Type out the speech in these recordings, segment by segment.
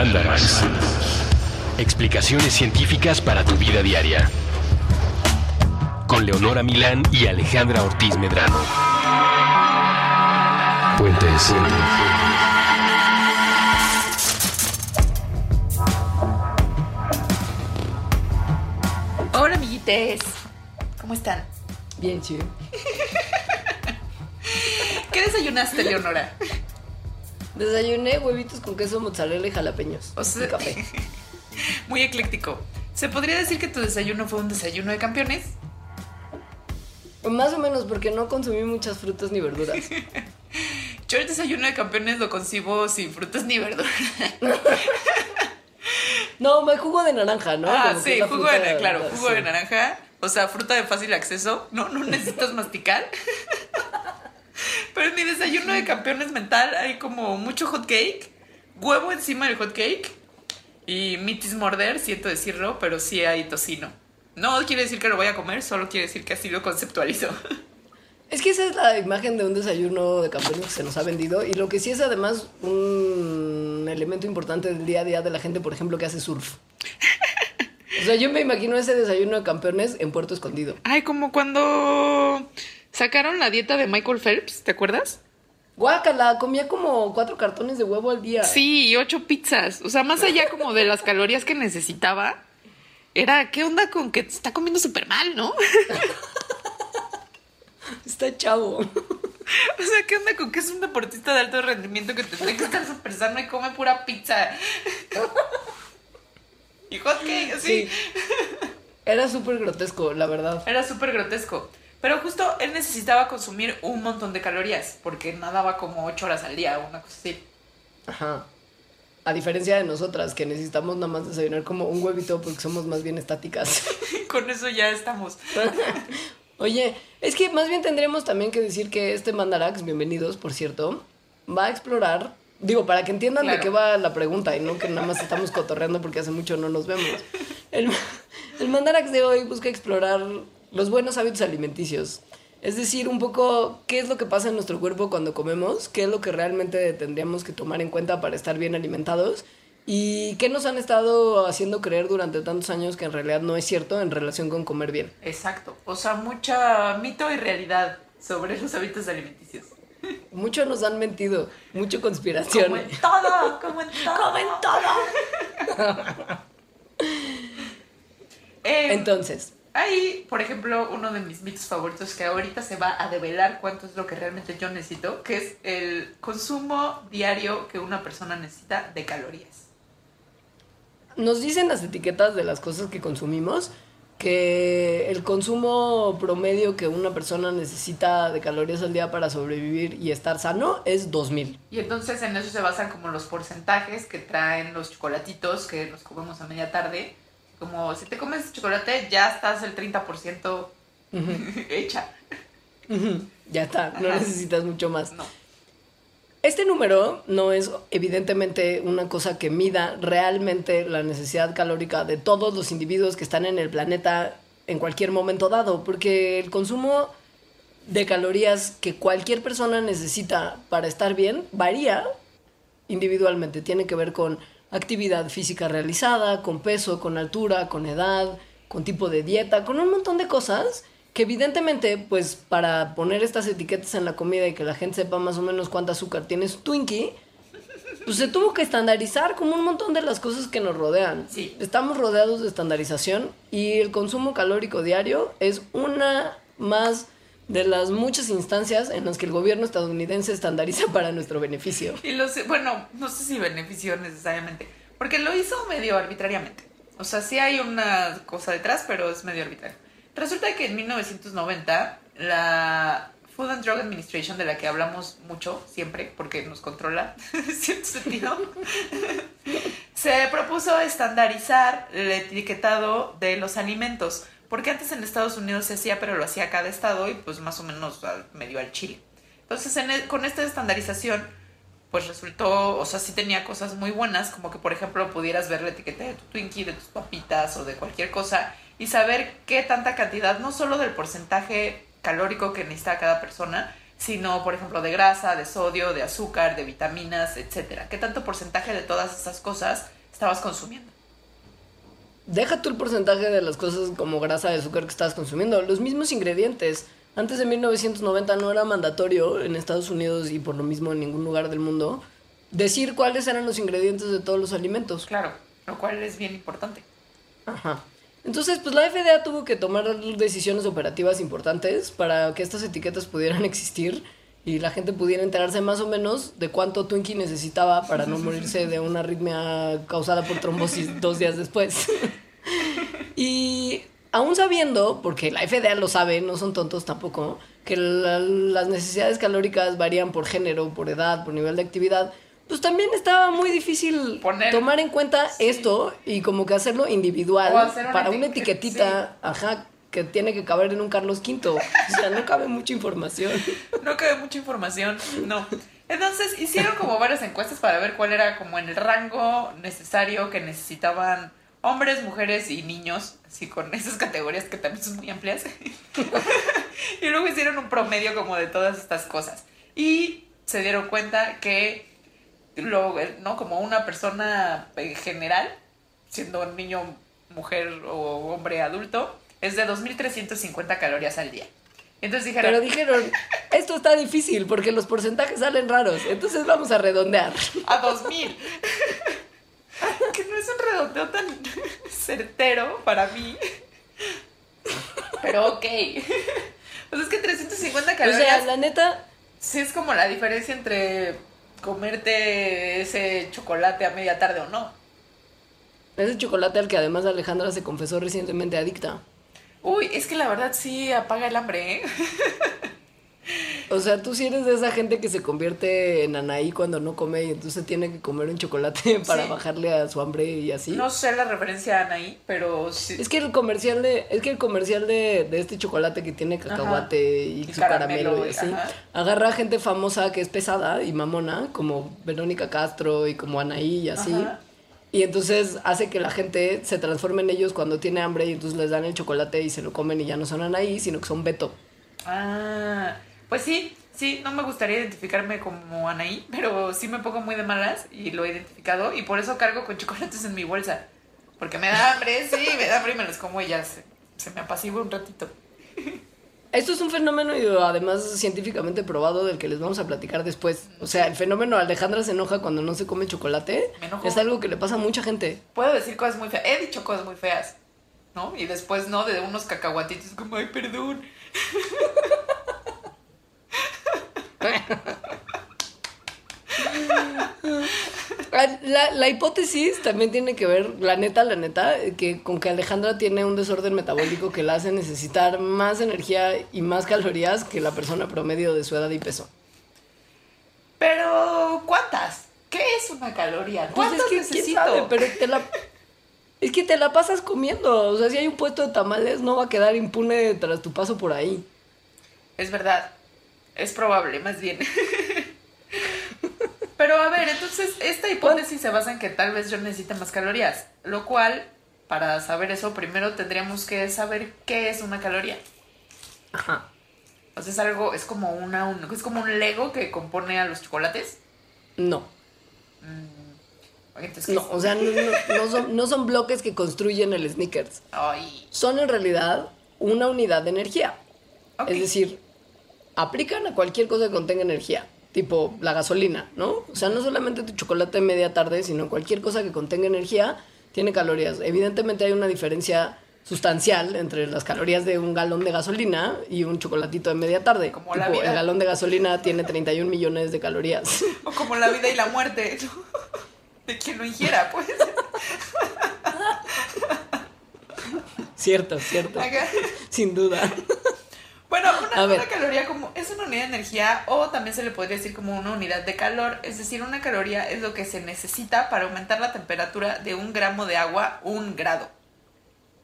Mandarax. Explicaciones científicas para tu vida diaria. Con Leonora Milán y Alejandra Ortiz Medrano. Puentes. Hola, amiguites. ¿Cómo están? Bien, chido. ¿Qué desayunaste, Leonora? Desayuné huevitos con queso, mozzarella y jalapeños. O sea- y café. Muy ecléctico. ¿Se podría decir que tu desayuno fue un desayuno de campeones? Más o menos porque no consumí muchas frutas ni verduras. Yo el desayuno de campeones lo concibo sin frutas ni verduras. No, me jugo de naranja, ¿no? ah, Como sí, jugo fruta de, claro, jugo sí. de naranja. O sea, fruta de fácil acceso. No, no necesitas masticar. Pero en mi desayuno de campeones mental hay como mucho hot cake, huevo encima del hot cake y mitis morder, siento decirlo, pero sí hay tocino. No quiere decir que lo voy a comer, solo quiere decir que así lo conceptualizo. Es que esa es la imagen de un desayuno de campeones que se nos ha vendido. Y lo que sí es además un elemento importante del día a día de la gente, por ejemplo, que hace surf. O sea, yo me imagino ese desayuno de campeones en Puerto Escondido. Ay, como cuando sacaron la dieta de Michael Phelps, ¿te acuerdas? Guácala, comía como cuatro cartones de huevo al día. Sí, y ocho pizzas. O sea, más allá como de las calorías que necesitaba, era, ¿qué onda con que está comiendo súper mal, no? Está chavo. O sea, ¿qué onda con que es un deportista de alto rendimiento que tendría que estar súper sano y come pura pizza? Y hot cake, así. Sí. Era súper grotesco, la verdad. Era súper grotesco. Pero justo él necesitaba consumir un montón de calorías, porque nadaba como ocho horas al día o una cosa así. Ajá. A diferencia de nosotras, que necesitamos nada más desayunar como un huevito porque somos más bien estáticas. Con eso ya estamos. Oye, es que más bien tendríamos también que decir que este Mandarax, bienvenidos, por cierto, va a explorar, digo, para que entiendan de qué va la pregunta y no que nada más estamos cotorreando porque hace mucho no nos vemos. El, el Mandarax de hoy busca explorar los buenos hábitos alimenticios. Es decir, un poco qué es lo que pasa en nuestro cuerpo cuando comemos, qué es lo que realmente tendríamos que tomar en cuenta para estar bien alimentados y qué nos han estado haciendo creer durante tantos años que en realidad no es cierto en relación con comer bien. Exacto. O sea, mucha mito y realidad sobre los hábitos alimenticios. Mucho nos han mentido, mucho conspiración. Como en todo, como en todo. Como en todo. Eh, Entonces, Hay, por ejemplo, uno de mis mitos favoritos que ahorita se va a develar cuánto es lo que realmente yo necesito, que es el consumo diario que una persona necesita de calorías. nos dicen las etiquetas de las cosas que consumimos que el consumo promedio que una persona necesita de calorías al día para sobrevivir y estar sano es 2000. Y entonces en eso se basan como los porcentajes que traen los chocolatitos que nos comemos a media tarde. Como si te comes chocolate ya estás el 30% hecha. Ya está, no Ajá. necesitas mucho más. No. Este número no es evidentemente una cosa que mida realmente la necesidad calórica de todos los individuos que están en el planeta en cualquier momento dado, porque el consumo de calorías que cualquier persona necesita para estar bien varía individualmente. Tiene que ver con actividad física realizada, con peso, con altura, con edad, con tipo de dieta, con un montón de cosas que evidentemente, pues para poner estas etiquetas en la comida y que la gente sepa más o menos cuánta azúcar tiene su Twinkie, pues se tuvo que estandarizar como un montón de las cosas que nos rodean. Sí. Estamos rodeados de estandarización y el consumo calórico diario es una más de las muchas instancias en las que el gobierno estadounidense estandariza para nuestro beneficio. Y los, bueno, no sé si benefició necesariamente, porque lo hizo medio arbitrariamente. O sea, sí hay una cosa detrás, pero es medio arbitrario. Resulta que en 1990 la Food and Drug Administration, de la que hablamos mucho siempre, porque nos controla en cierto sentido, se propuso estandarizar el etiquetado de los alimentos. Porque antes en Estados Unidos se hacía, pero lo hacía cada estado y pues más o menos al- medio al Chile. Entonces, en el- con esta estandarización, pues resultó, o sea, sí tenía cosas muy buenas, como que por ejemplo pudieras ver la etiqueta de tu Twinkie, de tus papitas o de cualquier cosa y saber qué tanta cantidad, no solo del porcentaje calórico que necesita cada persona, sino, por ejemplo, de grasa, de sodio, de azúcar, de vitaminas, etcétera. ¿Qué tanto porcentaje de todas esas cosas estabas consumiendo? Deja tú el porcentaje de las cosas como grasa de azúcar que estabas consumiendo. Los mismos ingredientes. Antes de 1990 no era mandatorio en Estados Unidos y por lo mismo en ningún lugar del mundo decir cuáles eran los ingredientes de todos los alimentos. Claro, lo cual es bien importante. Ajá. Entonces, pues la FDA tuvo que tomar decisiones operativas importantes para que estas etiquetas pudieran existir y la gente pudiera enterarse más o menos de cuánto Twinkie necesitaba para no morirse de una arritmia causada por trombosis dos días después. y aún sabiendo, porque la FDA lo sabe, no son tontos tampoco, que la- las necesidades calóricas varían por género, por edad, por nivel de actividad, pues también estaba muy difícil Poner- tomar en cuenta Sí. esto y como que hacerlo individual O hacer una para una etiquetita, ajá, que tiene que caber en un Carlos V. O sea, no cabe mucha información. No quedó mucha información, no. Entonces hicieron como varias encuestas para ver cuál era como en el rango necesario que necesitaban hombres, mujeres y niños, así con esas categorías que también son muy amplias. y luego hicieron un promedio como de todas estas cosas. Y se dieron cuenta que, lo, ¿no? Como una persona en general, siendo niño, mujer o hombre adulto, es de 2.350 calorías al día. Entonces dijeron, Pero dijeron, esto está difícil porque los porcentajes salen raros, entonces vamos a redondear. a 2000. que no es un redondeo tan certero para mí. Pero ok. Pues es que 350 O calorías sea, la neta, sí es como la diferencia entre comerte ese chocolate a media tarde o no. ese chocolate al que además Alejandra se confesó recientemente adicta. Uy, es que la verdad sí apaga el hambre, ¿eh? O sea, tú sí eres de esa gente que se convierte en Anaí cuando no come y entonces tiene que comer un chocolate para Sí. bajarle a su hambre y así. No sé la referencia a Anaí, pero sí. Es que el comercial de, es que el comercial de, de este chocolate que tiene cacahuate y, Y su caramelo, caramelo, y así, ajá. agarra a gente famosa que es pesada y mamona, como Verónica Castro y como Anaí y así. Ajá. Y entonces hace que la gente se transforme en ellos cuando tiene hambre y entonces les dan el chocolate y se lo comen y ya no son Anaí, sino que son Beto. Ah, pues sí, sí, no me gustaría identificarme como Anaí, pero sí me pongo muy de malas y lo he identificado y por eso cargo con chocolates en mi bolsa. Porque me da hambre, sí, me da hambre y me los como y ya se, me apacigua un ratito. Esto es un fenómeno y además científicamente probado del que les vamos a platicar después. O sea, el fenómeno Alejandra se enoja cuando no se come chocolate Me enojo. es algo que le pasa a mucha gente. Puedo decir cosas muy feas, he dicho cosas muy feas, ¿no? Y después no, de unos cacahuatitos como, ay, perdón. Ah, La, la hipótesis también tiene que ver, la neta, la neta, que con que Alejandra tiene un desorden metabólico que la hace necesitar más energía y más calorías que la persona promedio de su edad y peso. Pero, ¿cuántas? ¿Qué es una caloría? Pues ¿Cuántas es que, ¿quién necesito? sabe? pero te la... Es que te la pasas comiendo. O sea, si hay un puesto de tamales, no va a quedar impune tras tu paso por ahí. Es verdad. Es probable, más bien. Pero a ver, entonces esta hipótesis se basa en que tal vez yo necesite más calorías. Lo cual, para saber eso, primero tendríamos que saber qué es una caloría. Ajá. O sea, es algo, es como una, un- es como un Lego que compone a los chocolates. No. Entonces, ¿qué No, o sea, no, no- no son, no son bloques que construyen el sneakers. Ay, Son en realidad una unidad de energía. Es decir, aplican a cualquier cosa que contenga energía, tipo la gasolina, ¿no? O sea, no solamente tu chocolate de media tarde, sino cualquier cosa que contenga energía tiene calorías. Evidentemente hay una diferencia sustancial entre las calorías de un galón de gasolina y un chocolatito de media tarde. Como la vida. el galón de gasolina tiene 31 millones de calorías. O como la vida y la muerte. De quien lo ingiera, pues. cierto, cierto. Sin duda. Bueno, una, una caloría como es una unidad de energía o también se le podría decir como una unidad de calor. Es decir, una caloría es lo que se necesita para aumentar la temperatura de un gramo de agua un grado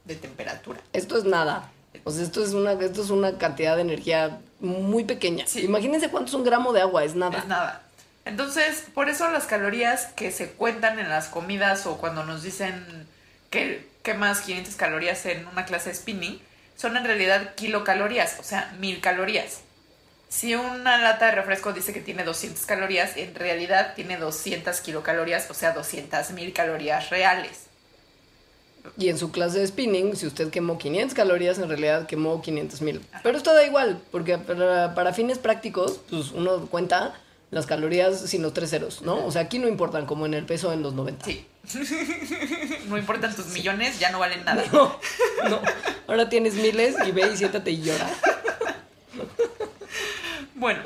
de temperatura. Esto es nada. O sea, esto es una, esto es una cantidad de energía muy pequeña. Sí. Imagínense cuánto es un gramo de agua, es nada. Es nada. Entonces, por eso las calorías que se cuentan en las comidas o cuando nos dicen que quemas 500 calorías en una clase de spinning, son en realidad kilocalorías, o sea, mil calorías. si una lata de refresco dice que tiene 200 calorías, en realidad tiene 200 kilocalorías, o sea, 200 mil calorías reales. Y en su clase de spinning, si usted quemó 500 calorías, en realidad quemó 500 mil. Pero esto da igual, porque para, para fines prácticos, pues uno cuenta las calorías sin los tres ceros, ¿no? O sea, aquí no importan como en el peso en los 90. Sí. no importan tus millones, ya no valen nada. No, no. Ahora tienes miles y ve y siéntate y llora. Bueno,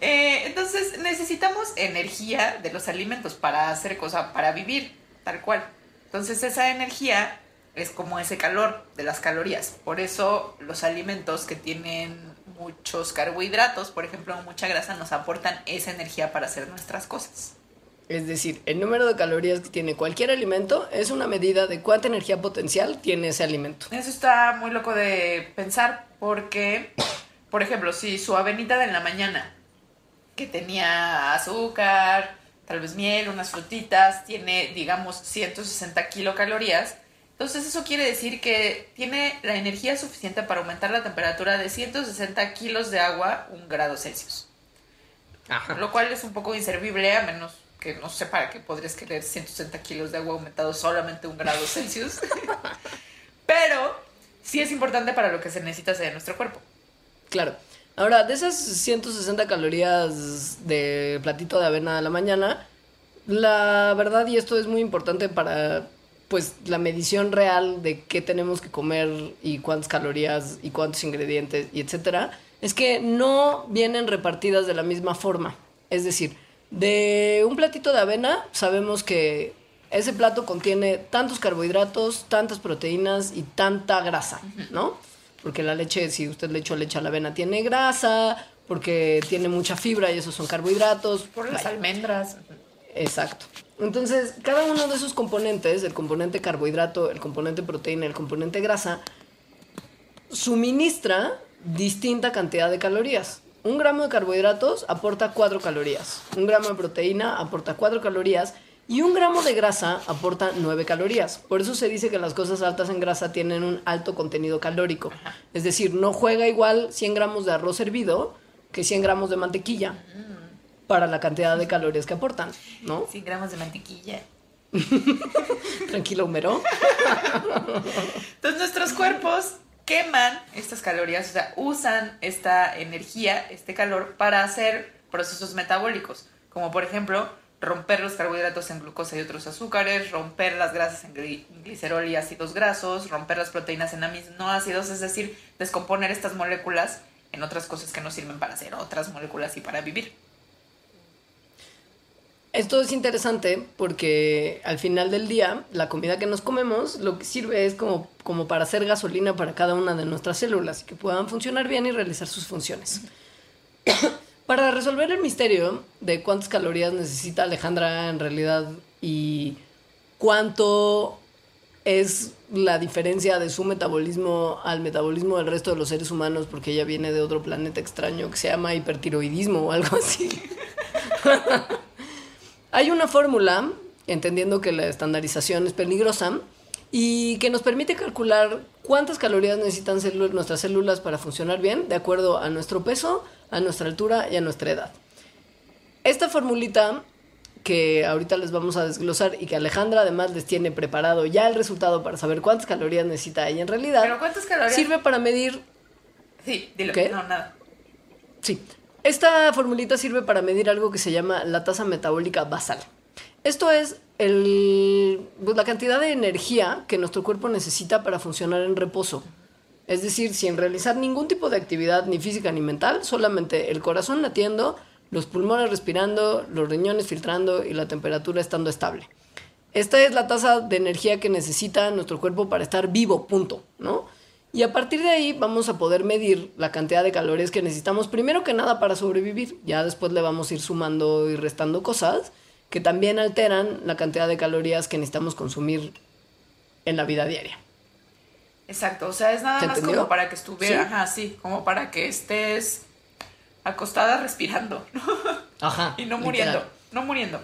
eh, entonces necesitamos energía de los alimentos para hacer cosas, para vivir, tal cual. Entonces esa energía es como ese calor de las calorías. Por eso los alimentos que tienen muchos carbohidratos, por ejemplo, mucha grasa, nos aportan esa energía para hacer nuestras cosas. Es decir, el número de calorías que tiene cualquier alimento es una medida de cuánta energía potencial tiene ese alimento. Eso está muy loco de pensar porque, por ejemplo, si su avenida de la mañana, que tenía azúcar, tal vez miel, unas frutitas, tiene, digamos, 160 kilocalorías, entonces eso quiere decir que tiene la energía suficiente para aumentar la temperatura de 160 kilos de agua un grado Celsius. Ajá. Lo cual es un poco inservible a menos que no sé para qué podrías querer 160 kilos de agua aumentado solamente un grado Celsius. Pero sí es importante para lo que se necesita hacer en nuestro cuerpo. Claro. Ahora, de esas 160 calorías de platito de avena a la mañana, la verdad, y esto es muy importante para pues la medición real de qué tenemos que comer y cuántas calorías y cuántos ingredientes y etcétera, es que no vienen repartidas de la misma forma. Es decir, de un platito de avena sabemos que ese plato contiene tantos carbohidratos, tantas proteínas y tanta grasa, ¿no? Porque la leche, si usted le echó leche a la avena, tiene grasa, porque tiene mucha fibra y esos son carbohidratos. Por las Vaya. almendras. Exacto. Entonces, cada uno de esos componentes, el componente carbohidrato, el componente proteína, el componente grasa, suministra distinta cantidad de calorías. Un gramo de carbohidratos aporta 4 calorías, un gramo de proteína aporta 4 calorías y un gramo de grasa aporta 9 calorías. Por eso se dice que las cosas altas en grasa tienen un alto contenido calórico. Es decir, no juega igual 100 gramos de arroz hervido que 100 gramos de mantequilla para la cantidad de calorías que aportan, ¿no? 100 gramos de mantequilla. Tranquilo, Homero. Entonces nuestros cuerpos queman estas calorías, o sea, usan esta energía, este calor, para hacer procesos metabólicos, como por ejemplo romper los carbohidratos en glucosa y otros azúcares, romper las grasas en gli- glicerol y ácidos grasos, romper las proteínas en aminoácidos, es decir, descomponer estas moléculas en otras cosas que nos sirven para hacer otras moléculas y para vivir. Esto es interesante porque al final del día, la comida que nos comemos lo que sirve es como, como para hacer gasolina para cada una de nuestras células y que puedan funcionar bien y realizar sus funciones. para resolver el misterio de cuántas calorías necesita Alejandra en realidad y cuánto es la diferencia de su metabolismo al metabolismo del resto de los seres humanos porque ella viene de otro planeta extraño que se llama hipertiroidismo o algo así. Hay una fórmula, entendiendo que la estandarización es peligrosa, y que nos permite calcular cuántas calorías necesitan nuestras células para funcionar bien, de acuerdo a nuestro peso, a nuestra altura y a nuestra edad. Esta formulita que ahorita les vamos a desglosar y que Alejandra además les tiene preparado ya el resultado para saber cuántas calorías necesita ella en realidad, Pero ¿cuántas calorías? sirve para medir Sí, dilo. ¿Qué? No, nada. Sí. Esta formulita sirve para medir algo que se llama la tasa metabólica basal. Esto es pues, la cantidad de energía que nuestro cuerpo necesita para funcionar en reposo. Es decir, sin realizar ningún tipo de actividad ni física ni mental, solamente el corazón latiendo, los pulmones respirando, los riñones filtrando y la temperatura estando estable. Esta es la tasa de energía que necesita nuestro cuerpo para estar vivo, punto, ¿no? Y a partir de ahí vamos a poder medir la cantidad de calorías que necesitamos primero que nada para sobrevivir. Ya después le vamos a ir sumando y restando cosas que también alteran la cantidad de calorías que necesitamos consumir en la vida diaria. Exacto, o sea, es nada ¿Se más entendió? como para que estuviera, ¿Sí? ajá, sí, como para que estés acostada respirando Ajá. y no muriendo, no muriendo.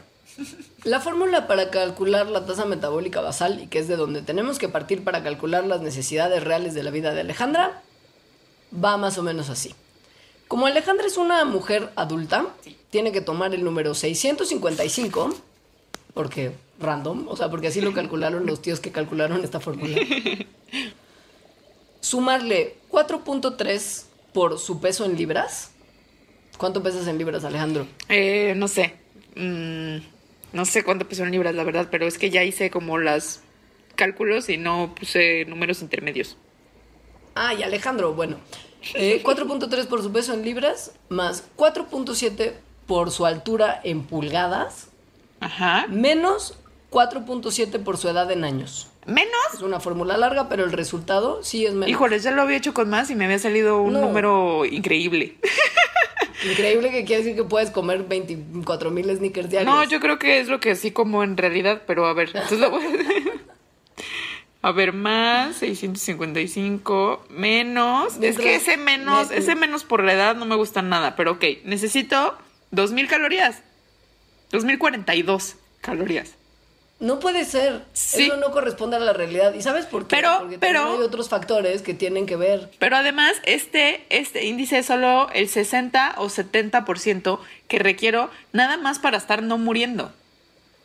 La fórmula para calcular la tasa metabólica basal, y que es de donde tenemos que partir para calcular las necesidades reales de la vida de Alejandra, va más o menos así. Como Alejandra es una mujer adulta, tiene que tomar el número 655, porque random, o sea, porque así lo calcularon los tíos que calcularon esta fórmula. Sumarle 4.3 por su peso en libras. ¿Cuánto pesas en libras, Alejandro? Eh, no sé. Mm, no sé cuánto pesó en libras, la verdad, pero es que ya hice como las cálculos y no puse números intermedios. Ah, y Alejandro, bueno. eh, 4.3 por su peso en libras, más 4.7 por su altura en pulgadas, Ajá. menos 4.7 por su edad en años. ¿Menos? Es una fórmula larga, pero el resultado sí es menos. Híjole, ya lo había hecho con más y me había salido un No. número increíble. Increíble que quiere decir que puedes comer 24 mil sneakers diarios. No, yo creo que es lo que sí como en realidad, pero a ver, entonces lo voy a... A ver, más 655 menos. Es que ese menos, ese menos por la edad no me gusta nada, pero ok, necesito 2000 calorías. 2042 calorías. No puede ser. Sí. Eso no corresponde a la realidad. ¿Y sabes por qué? Pero- Porque pero- también hay otros factores que tienen que ver. Pero además, este, este índice es solo el 60 o 70% que requiero nada más para estar no muriendo.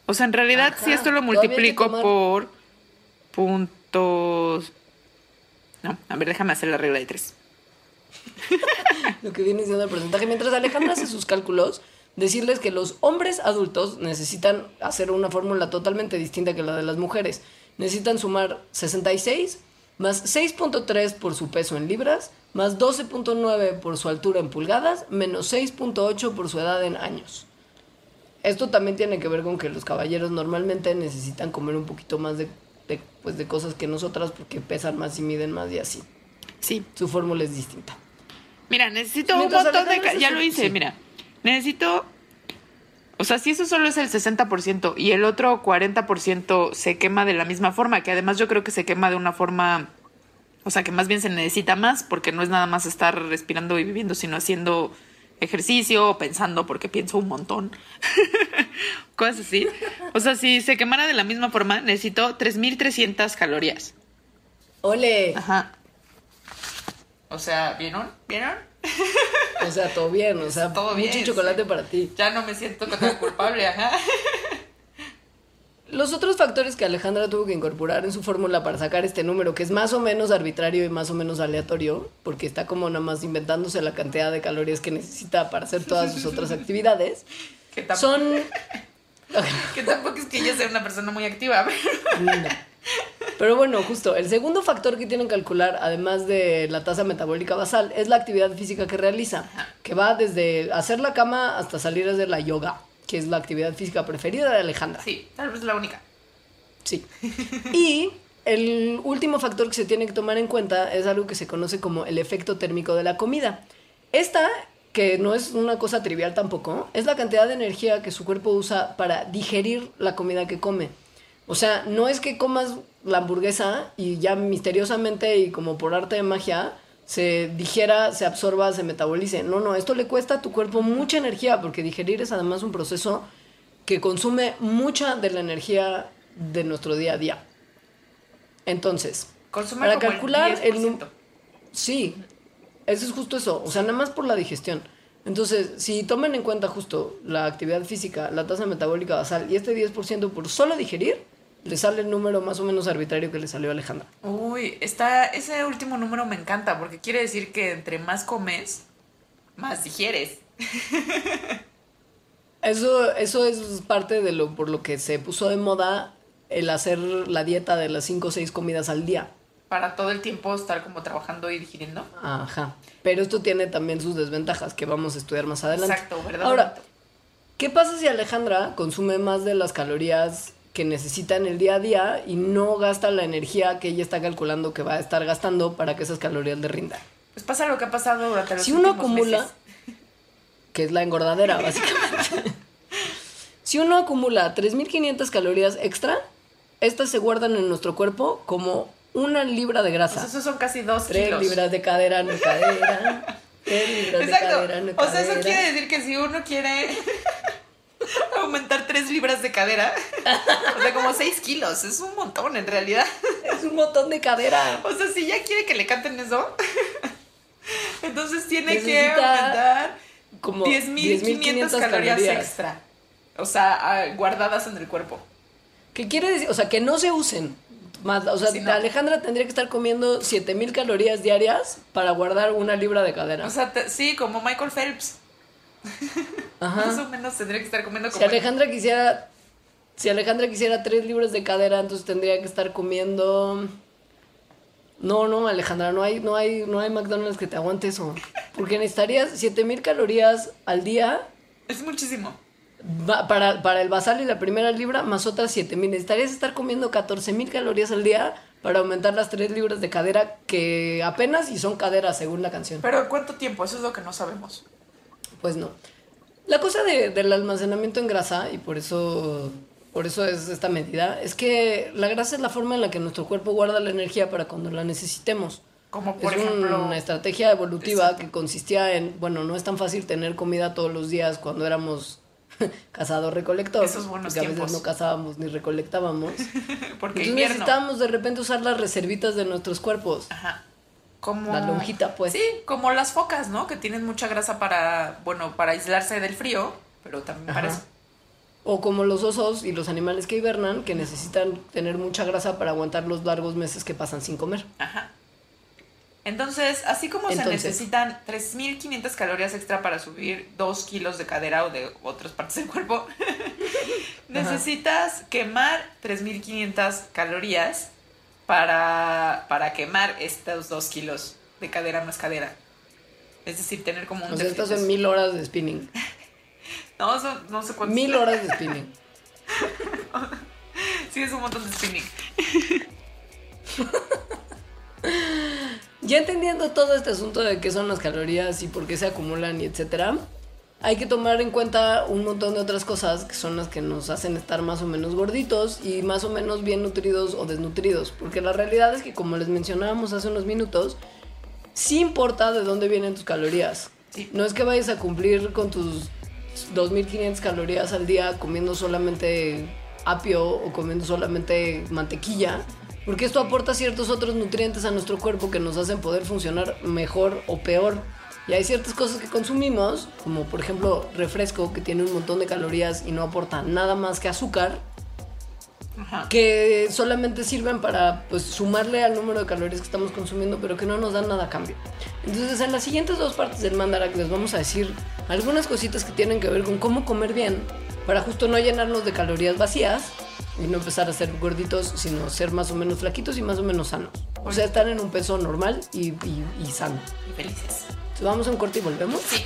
O sea, en realidad, Ajá, si esto lo multiplico tomar- por puntos... No, a ver, déjame hacer la regla de tres. lo que viene siendo el porcentaje. Mientras Alejandra hace sus cálculos, decirles que los hombres adultos necesitan hacer una fórmula totalmente distinta que la de las mujeres. Necesitan sumar 66 más 6.3 por su peso en libras, más 12.9 por su altura en pulgadas, menos 6.8 por su edad en años. Esto también tiene que ver con que los caballeros normalmente necesitan comer un poquito más de, de, pues, de cosas que nosotras porque pesan más y miden más y así. Sí. Su fórmula es distinta. Mira, necesito Mientras un montón de... Ya lo hice, sí. mira. Necesito... O sea, si eso solo es el 60% y el otro 40% se quema de la misma forma, que además yo creo que se quema de una forma... O sea, que más bien se necesita más porque no es nada más estar respirando y viviendo, sino haciendo ejercicio o pensando porque pienso un montón. Cosas así. O sea, si se quemara de la misma forma, necesito 3.300 calorías. ¡Ole! Ajá. O sea, ¿vieron? ¿Vieron? O sea, todo bien, o sea, Todo mucho bien, chocolate sí. para ti. Ya no me siento tan culpable, ajá. Los otros factores que Alejandra tuvo que incorporar en su fórmula para sacar este número, que es más o menos arbitrario y más o menos aleatorio, porque está como nada más inventándose la cantidad de calorías que necesita para hacer todas sus otras actividades, Que, tampoco, son... que tampoco es que yo sea una persona muy activa. pero- No. Pero bueno, justo, el segundo factor que tienen que calcular, además de la tasa metabólica basal, es la actividad física que realiza, que va desde hacer la cama hasta salir a hacer la yoga, que es la actividad física preferida de Alejandra. Sí, tal vez la única. Sí. Y el último factor que se tiene que tomar en cuenta es algo que se conoce como el efecto térmico de la comida. Esta, que no es una cosa trivial tampoco, es la cantidad de energía que su cuerpo usa para digerir la comida que come. O sea, no es que comas la hamburguesa y ya misteriosamente y como por arte de magia se digiera, se absorba, se metabolice. No, no, esto le cuesta a tu cuerpo mucha energía porque digerir es además un proceso que consume mucha de la energía de nuestro día a día. Entonces, Consume para como calcular el el 10%. nu- sí, eso es justo eso, o sea, nada más por la digestión. Entonces, si tomen en cuenta justo la actividad física, la tasa metabólica basal y este 10% por solo digerir, le sale el número más o menos arbitrario que le salió a Alejandra. Uy, está, ese último número me encanta porque quiere decir que entre más comes, más digieres. Eso, eso es parte de lo por lo que se puso de moda el hacer la dieta de las 5 o 6 comidas al día. Para todo el tiempo estar como trabajando y digiriendo. Ajá. Pero esto tiene también sus desventajas que vamos a estudiar más adelante. Exacto, ¿verdad? Ahora? ¿qué pasa si Alejandra consume más de las calorías que necesita en el día a día y no gasta la energía que ella está calculando que va a estar gastando para que esas calorías le rindan? Pues pasa lo que ha pasado durante los Si uno acumula, meses. que es la engordadera, básicamente. si uno acumula 3.500 calorías extra, estas se guardan en nuestro cuerpo como una libra de grasa. Pues esos son casi dos Tres kilos. libras de cadera, no cadera. Tres libras de cadera, no Exacto. O sea, eso cadera. quiere decir que si uno quiere aumentar 3 libras de cadera, o sea, como 6 kilos, es un montón en realidad. Es un montón de cadera. O sea, si ya quiere que le canten eso, Entonces tiene que aumentar como 10.500 10.500 calorías, extra. O sea, ah, guardadas en el cuerpo. ¿Qué quiere decir? O sea, que no se usen. Más, o sea, Sí, no. Alejandra tendría que estar comiendo 7000 calorías diarias para guardar una libra de cadera. O sea, te- sí, como Michael Phelps. Más o menos tendría que estar comiendo Si como... Alejandra quisiera. Si Alejandra quisiera 3 libras de cadera, entonces tendría que estar comiendo. No, no, Alejandra, no hay, no hay, no hay McDonald's que te aguante eso. Porque necesitarías 7000 calorías al día Es muchísimo. para, para el basal y la primera libra, más otras 7000. Necesitarías estar comiendo 14000 calorías al día para aumentar las 3 libras de cadera, que apenas y son caderas según la canción. Pero ¿cuánto tiempo? Eso es lo que no sabemos. Pues no. La cosa de- del almacenamiento en grasa, y por eso, por eso es esta medida, es que la grasa es la forma en la que nuestro cuerpo guarda la energía para cuando la necesitemos. Como por es ejemplo... una estrategia evolutiva Exacto. que consistía en, bueno, no es tan fácil tener comida todos los días cuando éramos cazador-recolector. Esos buenos porque a tiempos. veces no cazábamos ni recolectábamos. Porque Entonces invierno. necesitábamos de repente usar las reservitas de nuestros cuerpos. Ajá. Como... La lonjita, pues. Sí, como las focas, ¿no? Que tienen mucha grasa para, bueno, para aislarse del frío, pero también para eso. O como los osos y los animales que hibernan, que necesitan tener mucha grasa para aguantar los largos meses que pasan sin comer. Ajá. Entonces, así como Entonces. se necesitan 3.500 calorías extra para subir 2 kilos de cadera o de otras partes del cuerpo, necesitas quemar 3.500 calorías para, para quemar estos 2 kilos de cadera más cadera. Es decir, tener como un O sea, estas son mil horas de spinning. No, son- no sé cuántos. Mil horas de spinning. Sí, es un montón de spinning. Ya entendiendo todo este asunto de qué son las calorías y por qué se acumulan y etcétera, hay que tomar en cuenta un montón de otras cosas que son las que nos hacen estar más o menos gorditos y más o menos bien nutridos o desnutridos. Porque la realidad es que, como les mencionábamos hace unos minutos, sí importa de dónde vienen tus calorías. Sí. No es que vayas a cumplir con tus 2500 calorías al día comiendo solamente apio o comiendo solamente mantequilla, porque esto aporta ciertos otros nutrientes a nuestro cuerpo que nos hacen poder funcionar mejor o peor. Y hay ciertas cosas que consumimos, como por ejemplo refresco que tiene un montón de calorías y no aporta nada más que azúcar, Ajá. que solamente sirven para pues sumarle al número de calorías que estamos consumiendo, pero que no nos dan nada a cambio. Entonces, en las siguientes dos partes del Mandarak les vamos a decir algunas cositas que tienen que ver con cómo comer bien para justo no llenarnos de calorías vacías y no empezar a ser gorditos, sino ser más o menos flaquitos y más o menos sanos. O sea, estar en un peso normal y, y- y sano. Y felices. Vamos a un corte y volvemos. Sí.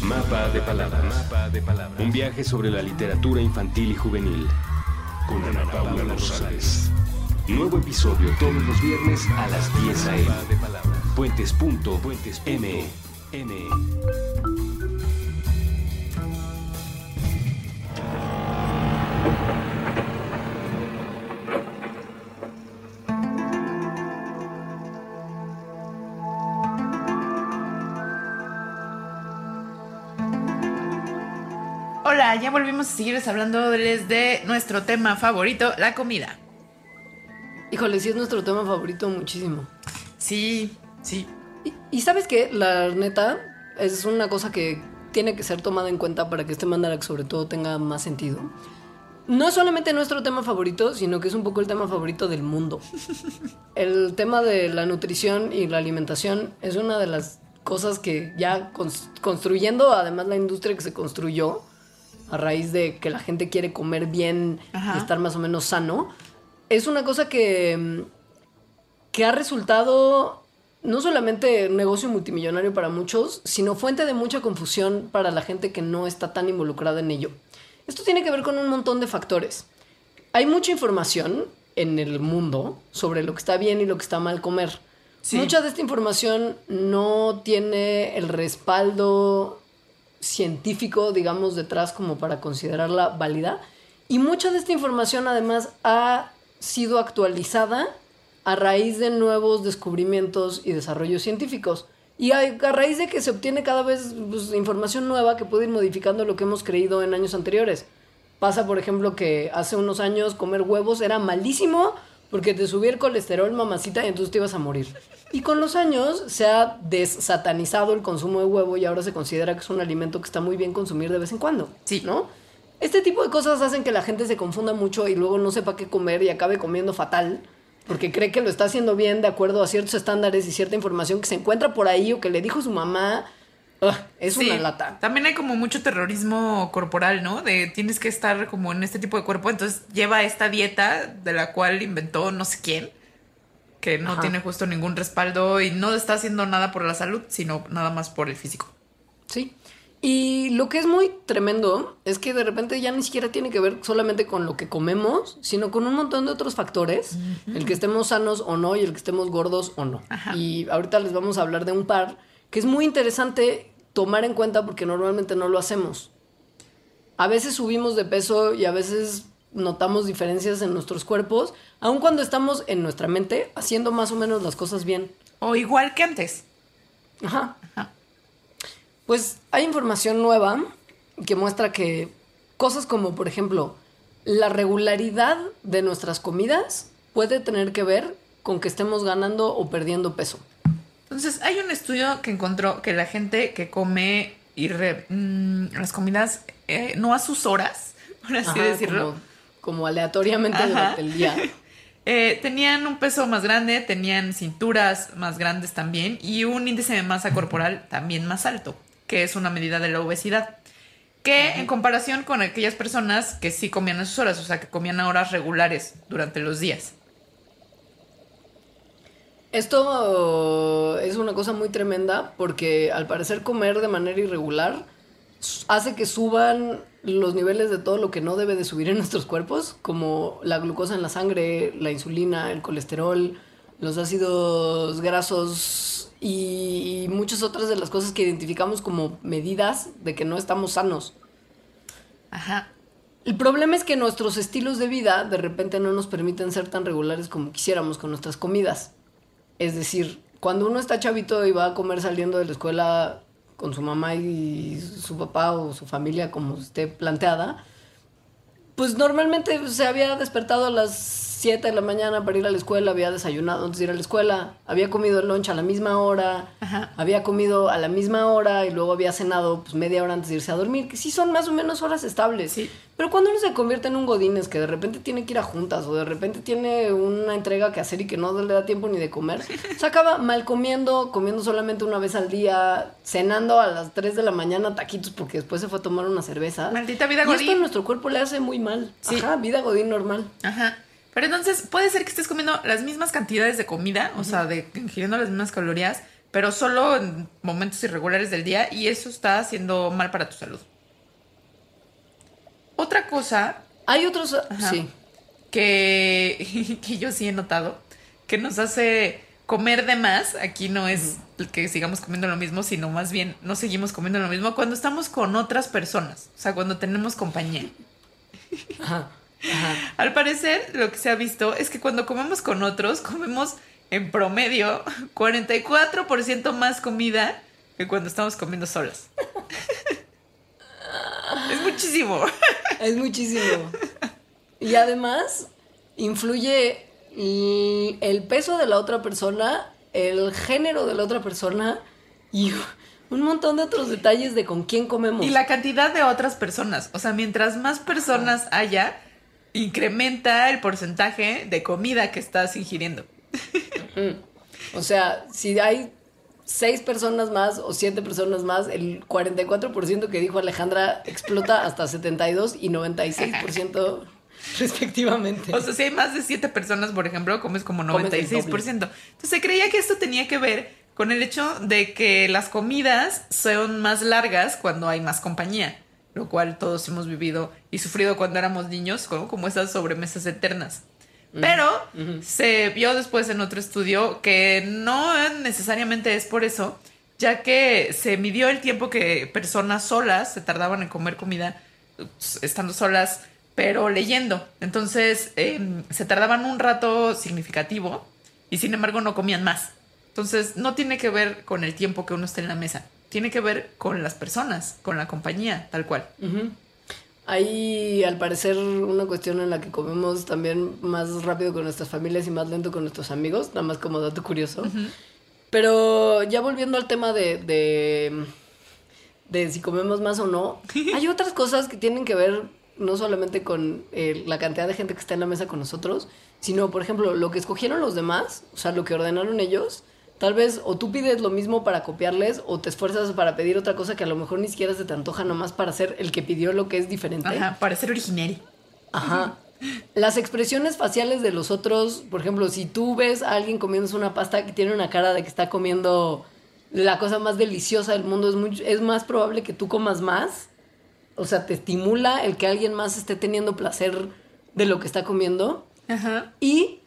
Mapa de palabras. Un viaje sobre la literatura infantil y juvenil. Con Ana Paula Rosales. Nuevo episodio todos los viernes a las 10 a.m. Puentes.me. ya volvimos a seguirles hablándoles de nuestro tema favorito, la comida. Híjole, sí es nuestro tema favorito muchísimo. Sí, sí. Y, y sabes qué, la neta, es una cosa que tiene que ser tomada en cuenta para que este Mandarax sobre todo tenga más sentido. No es solamente nuestro tema favorito, sino que es un poco el tema favorito del mundo. El tema de la nutrición y la alimentación es una de las cosas que ya cons- construyendo, además la industria que se construyó a raíz de que la gente quiere comer bien Ajá. y estar más o menos sano, es una cosa que, mm, que ha resultado no solamente negocio multimillonario para muchos, sino fuente de mucha confusión para la gente que no está tan involucrada en ello. Esto tiene que ver con un montón de factores. Hay mucha información en el mundo sobre lo que está bien y lo que está mal comer. Sí. Mucha de esta información no tiene el respaldo científico, digamos, detrás como para considerarla válida. Y mucha de esta información además ha sido actualizada a raíz de nuevos descubrimientos y desarrollos científicos. Y a, raíz de que se obtiene cada vez pues, información nueva que puede ir modificando lo que hemos creído en años anteriores. Pasa, por ejemplo, que hace unos años comer huevos era malísimo porque te subía el colesterol, mamacita, y entonces te ibas a morir. Y con los años se ha desatanizado el consumo de huevo y ahora se considera que es un alimento que está muy bien consumir de vez en cuando. Sí. ¿No? Este tipo de cosas hacen que la gente se confunda mucho y luego no sepa qué comer y acabe comiendo fatal porque cree que lo está haciendo bien de acuerdo a ciertos estándares y cierta información que se encuentra por ahí o que le dijo su mamá. Ugh, es Sí. una lata. También hay como mucho terrorismo corporal, ¿no? De tienes que estar como en este tipo de cuerpo, entonces lleva esta dieta de la cual inventó no sé quién, que no Ajá. tiene justo ningún respaldo y no está haciendo nada por la salud, sino nada más por el físico. Sí. Y lo que es muy tremendo es que de repente ya ni siquiera tiene que ver solamente con lo que comemos, sino con un montón de otros factores, el que estemos sanos o no y el que estemos gordos o no. Ajá. Y ahorita les vamos a hablar de un par que es muy interesante tomar en cuenta porque normalmente no lo hacemos. A veces subimos de peso y a veces notamos diferencias en nuestros cuerpos, aun cuando estamos en nuestra mente haciendo más o menos las cosas bien. O igual que antes. Ajá. Ajá. Pues hay información nueva que muestra que cosas como, por ejemplo, la regularidad de nuestras comidas puede tener que ver con que estemos ganando o perdiendo peso. Entonces, hay un estudio que encontró que la gente que come y re- mm, las comidas eh, no a sus horas, por así Ajá, decirlo, Como, como aleatoriamente Ajá. durante el día. eh, tenían un peso más grande, tenían cinturas más grandes también y un índice de masa corporal también más alto, que es una medida de la obesidad. Que en comparación con aquellas personas que sí comían a sus horas, o sea, que comían a horas regulares durante los días. Esto es una cosa muy tremenda porque al parecer comer de manera irregular hace que suban los niveles de todo lo que no debe de subir en nuestros cuerpos, como la glucosa en la sangre, la insulina, el colesterol, los ácidos grasos y, y muchas otras de las cosas que identificamos como medidas de que no estamos sanos. Ajá. El problema es que nuestros estilos de vida de repente no nos permiten ser tan regulares como quisiéramos con nuestras comidas. Es decir, cuando uno está chavito y va a comer saliendo de la escuela con su mamá y su papá o su familia como esté planteada, pues normalmente se había despertado a las 7 de la mañana para ir a la escuela, había desayunado antes de ir a la escuela, había comido el lunch a la misma hora, Ajá. había comido a la misma hora y luego había cenado pues media hora antes de irse a dormir, que sí son más o menos horas estables. Sí. Pero cuando uno se convierte en un godines que de repente tiene que ir a juntas o de repente tiene una entrega que hacer y que no le da tiempo ni de comer, se acaba mal comiendo, comiendo solamente una vez al día, cenando a las 3 de la mañana taquitos porque después se fue a tomar una cerveza. Maldita vida y esto godín. en nuestro cuerpo le hace muy mal. Sí. Ajá, vida godín normal. Ajá. Pero entonces puede ser que estés comiendo las mismas cantidades de comida, o sea, de ingiriendo las mismas calorías, pero solo en momentos irregulares del día y eso está haciendo mal para tu salud. Otra cosa Hay otros... Ajá. Sí. que, que yo sí he notado, que nos hace comer de más, aquí no es que sigamos comiendo lo mismo, sino más bien no seguimos comiendo lo mismo cuando estamos con otras personas, o sea, cuando tenemos compañía. Ajá. Ajá. Al parecer, lo que se ha visto es que cuando comemos con otros, comemos en promedio 44% más comida que cuando estamos comiendo solas. es muchísimo. Es muchísimo. Y además, influye el, el peso de la otra persona, el género de la otra persona y un montón de otros detalles de con quién comemos. Y la cantidad de otras personas. O sea, mientras más personas haya, incrementa el porcentaje de comida que estás ingiriendo. O sea, si hay seis personas más o siete personas más, el 44% que dijo Alejandra explota hasta 72 y 96% respectivamente. O sea, si hay más de siete personas, por ejemplo, comes como Comes el 96%. Entonces se creía que esto tenía que ver con el hecho de que las comidas son más largas cuando hay más compañía, lo cual todos hemos vivido y sufrido cuando éramos niños, como, como esas sobremesas eternas. Pero se vio después en otro estudio que no necesariamente es por eso, ya que se midió el tiempo que personas solas se tardaban en comer comida estando solas, pero leyendo. Entonces em, se tardaban un rato significativo y sin embargo no comían más. Entonces no tiene que ver con el tiempo que uno está en la mesa, tiene que ver con las personas, con la compañía, tal cual. Hay, al parecer, una cuestión en la que comemos también más rápido con nuestras familias y más lento con nuestros amigos, nada más como dato curioso. Pero ya volviendo al tema de, de, de si comemos más o no, hay otras cosas que tienen que ver no solamente con eh, la cantidad de gente que está en la mesa con nosotros, sino, por ejemplo, lo que escogieron los demás, o sea, lo que ordenaron ellos. Tal vez o tú pides lo mismo para copiarles o te esfuerzas para pedir otra cosa que a lo mejor ni siquiera se te antoja nomás para ser el que pidió lo que es diferente. Ajá, para ser originario. Ajá. Las expresiones faciales de los otros, por ejemplo, si tú ves a alguien comiéndose una pasta que tiene una cara de que está comiendo la cosa más deliciosa del mundo, es, muy- es más probable que tú comas más. O sea, te estimula el que alguien más esté teniendo placer de lo que está comiendo. Ajá. Y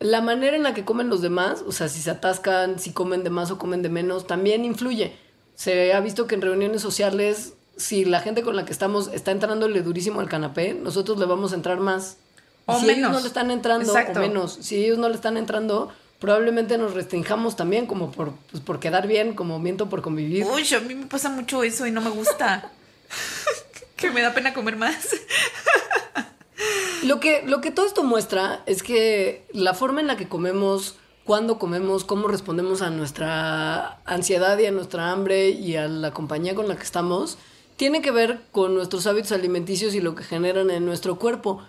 la manera en la que comen los demás, o sea, si se atascan, si comen de más o comen de menos, también influye. Se ha visto que en reuniones sociales, si la gente con la que estamos está entrándole durísimo al canapé, nosotros le vamos a entrar más. O si ellos no le están entrando, Exacto. o menos. Si ellos no le están entrando, probablemente nos restringamos también, como por, pues, por quedar bien, como miento por convivir. Uy, a mí me pasa mucho eso y no me gusta. que me da pena comer más. Lo que, lo que todo esto muestra es que la forma en la que comemos, cuándo comemos, cómo respondemos a nuestra ansiedad y a nuestra hambre y a la compañía con la que estamos, tiene que ver con nuestros hábitos alimenticios y lo que generan en nuestro cuerpo.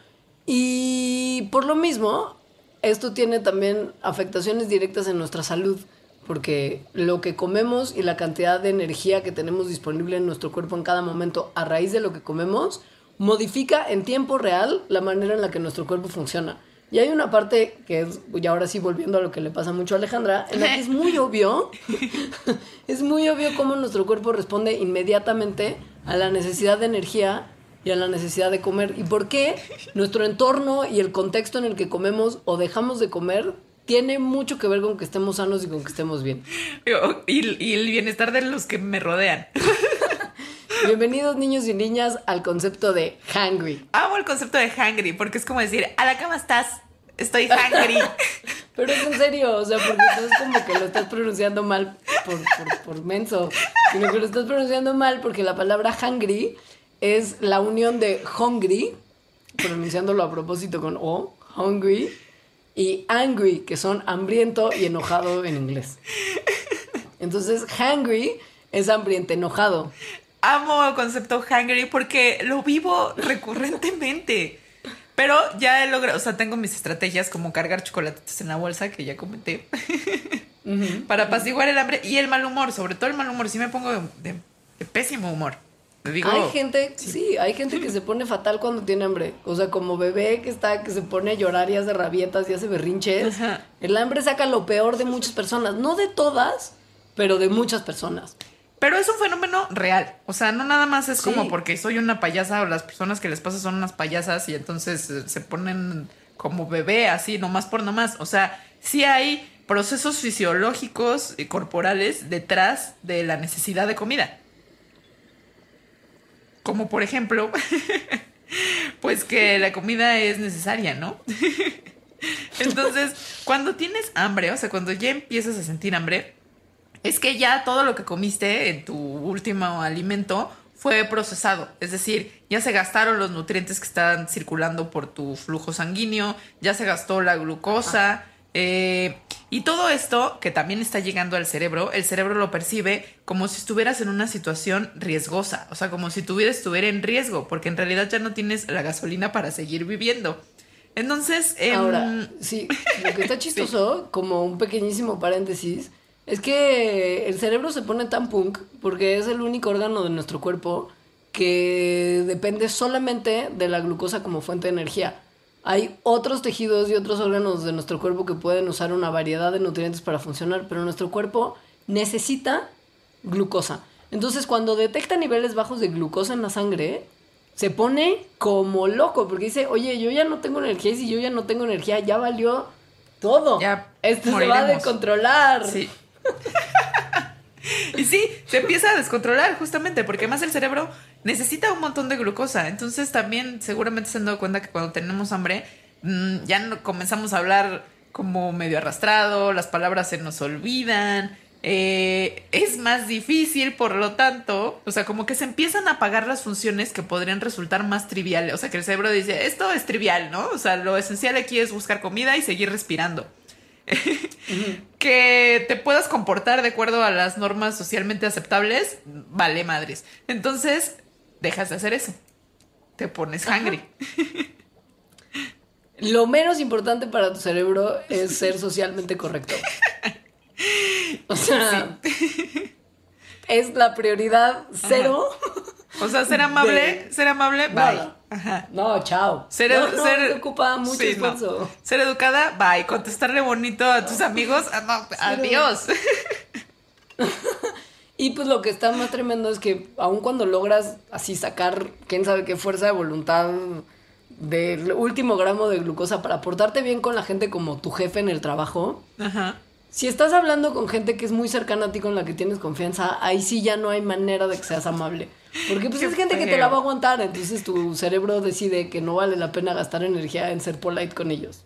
Y por lo mismo, esto tiene también afectaciones directas en nuestra salud, porque lo que comemos y la cantidad de energía que tenemos disponible en nuestro cuerpo en cada momento a raíz de lo que comemos, modifica en tiempo real la manera en la que nuestro cuerpo funciona. Y hay una parte que es, y ahora sí volviendo a lo que le pasa mucho a Alejandra, en la que es muy obvio, es muy obvio cómo nuestro cuerpo responde inmediatamente a la necesidad de energía y a la necesidad de comer. Y por qué nuestro entorno y el contexto en el que comemos o dejamos de comer tiene mucho que ver con que estemos sanos y con que estemos bien. Y, y el bienestar de los que me rodean. Bienvenidos niños y niñas al concepto de hungry. Amo el concepto de hungry porque es como decir, a la cama estás, estoy hungry. Pero es en serio, o sea, porque no es como que lo estás pronunciando mal por, por, por menso, sino que lo estás pronunciando mal porque la palabra hungry es la unión de hungry, pronunciándolo a propósito con O, hungry, y angry, que son hambriento y enojado en inglés. Entonces, hungry es hambriento, enojado. Amo el concepto hungry porque lo vivo recurrentemente. Pero ya he logrado, o sea, tengo mis estrategias como cargar chocolatitos en la bolsa, que ya comenté, para apaciguar el hambre y el mal humor, sobre todo el mal humor. Sí me pongo de, de- de pésimo humor. Digo, Hay gente, sí, hay gente que se pone fatal cuando tiene hambre. O sea, como bebé que está, que se pone a llorar y hace rabietas y hace berrinches. Ajá. El hambre saca lo peor de muchas personas. No de todas, pero de muchas personas. Pero es un fenómeno real. O sea, no nada más es Sí. como porque soy una payasa o las personas que les pasa son unas payasas y entonces eh, se ponen como bebé así, nomás por nomás. O sea, sí hay procesos fisiológicos y corporales detrás de la necesidad de comida. Como por ejemplo, pues que la comida es necesaria, ¿no? Entonces, cuando tienes hambre, o sea, cuando ya empiezas a sentir hambre, es que ya todo lo que comiste en tu último alimento fue procesado. Es decir, ya se gastaron los nutrientes que están circulando por tu flujo sanguíneo, ya se gastó la glucosa, Eh, y todo esto, que también está llegando al cerebro, el cerebro lo percibe como si estuvieras en una situación riesgosa, o sea, como si tu vida estuviera en riesgo, porque en realidad ya no tienes la gasolina para seguir viviendo. Entonces, em, Ahora, sí, lo que está chistoso, como un pequeñísimo paréntesis, es que el cerebro se pone tan punk porque es el único órgano de nuestro cuerpo que depende solamente de la glucosa como fuente de energía. Hay otros tejidos y otros órganos de nuestro cuerpo que pueden usar una variedad de nutrientes para funcionar, pero nuestro cuerpo necesita glucosa. Entonces, cuando detecta niveles bajos de glucosa en la sangre, se pone como loco, porque dice, oye, yo ya no tengo energía, y si yo ya no tengo energía, ya valió todo. Ya Esto se va a descontrolar. Sí. Y sí, se empieza a descontrolar justamente porque más el cerebro necesita un montón de glucosa. Entonces también seguramente se han dado cuenta que cuando tenemos hambre mm, ya no comenzamos a hablar como medio arrastrado, las palabras se nos olvidan. eh, es más difícil, por lo tanto, o sea, como que se empiezan a apagar las funciones que podrían resultar más triviales. O sea, que el cerebro dice, esto es trivial, ¿no? O sea, lo esencial aquí es buscar comida y seguir respirando que te puedas comportar de acuerdo a las normas socialmente aceptables, vale madres. Entonces, dejas de hacer eso. Te pones hungry. Lo menos importante para tu cerebro es ser socialmente correcto. O sea, es la prioridad cero. O sea, ser amable, De- ser amable, bye. Ajá. No, chao. Ser, no, no, ser- te ocupa mucho sí, no. esfuerzo. Ser educada, bye. Contestarle bonito a tus amigos, ah, no, adiós. Y pues lo que está más tremendo es que aun cuando logras así sacar, quién sabe qué fuerza de voluntad del último gramo de glucosa para portarte bien con la gente como tu jefe en el trabajo, Ajá. si estás hablando con gente que es muy cercana a ti con la que tienes confianza, ahí sí ya no hay manera de que seas amable. Porque pues es gente que te la va a aguantar, entonces tu cerebro decide que no vale la pena gastar energía en ser polite con ellos.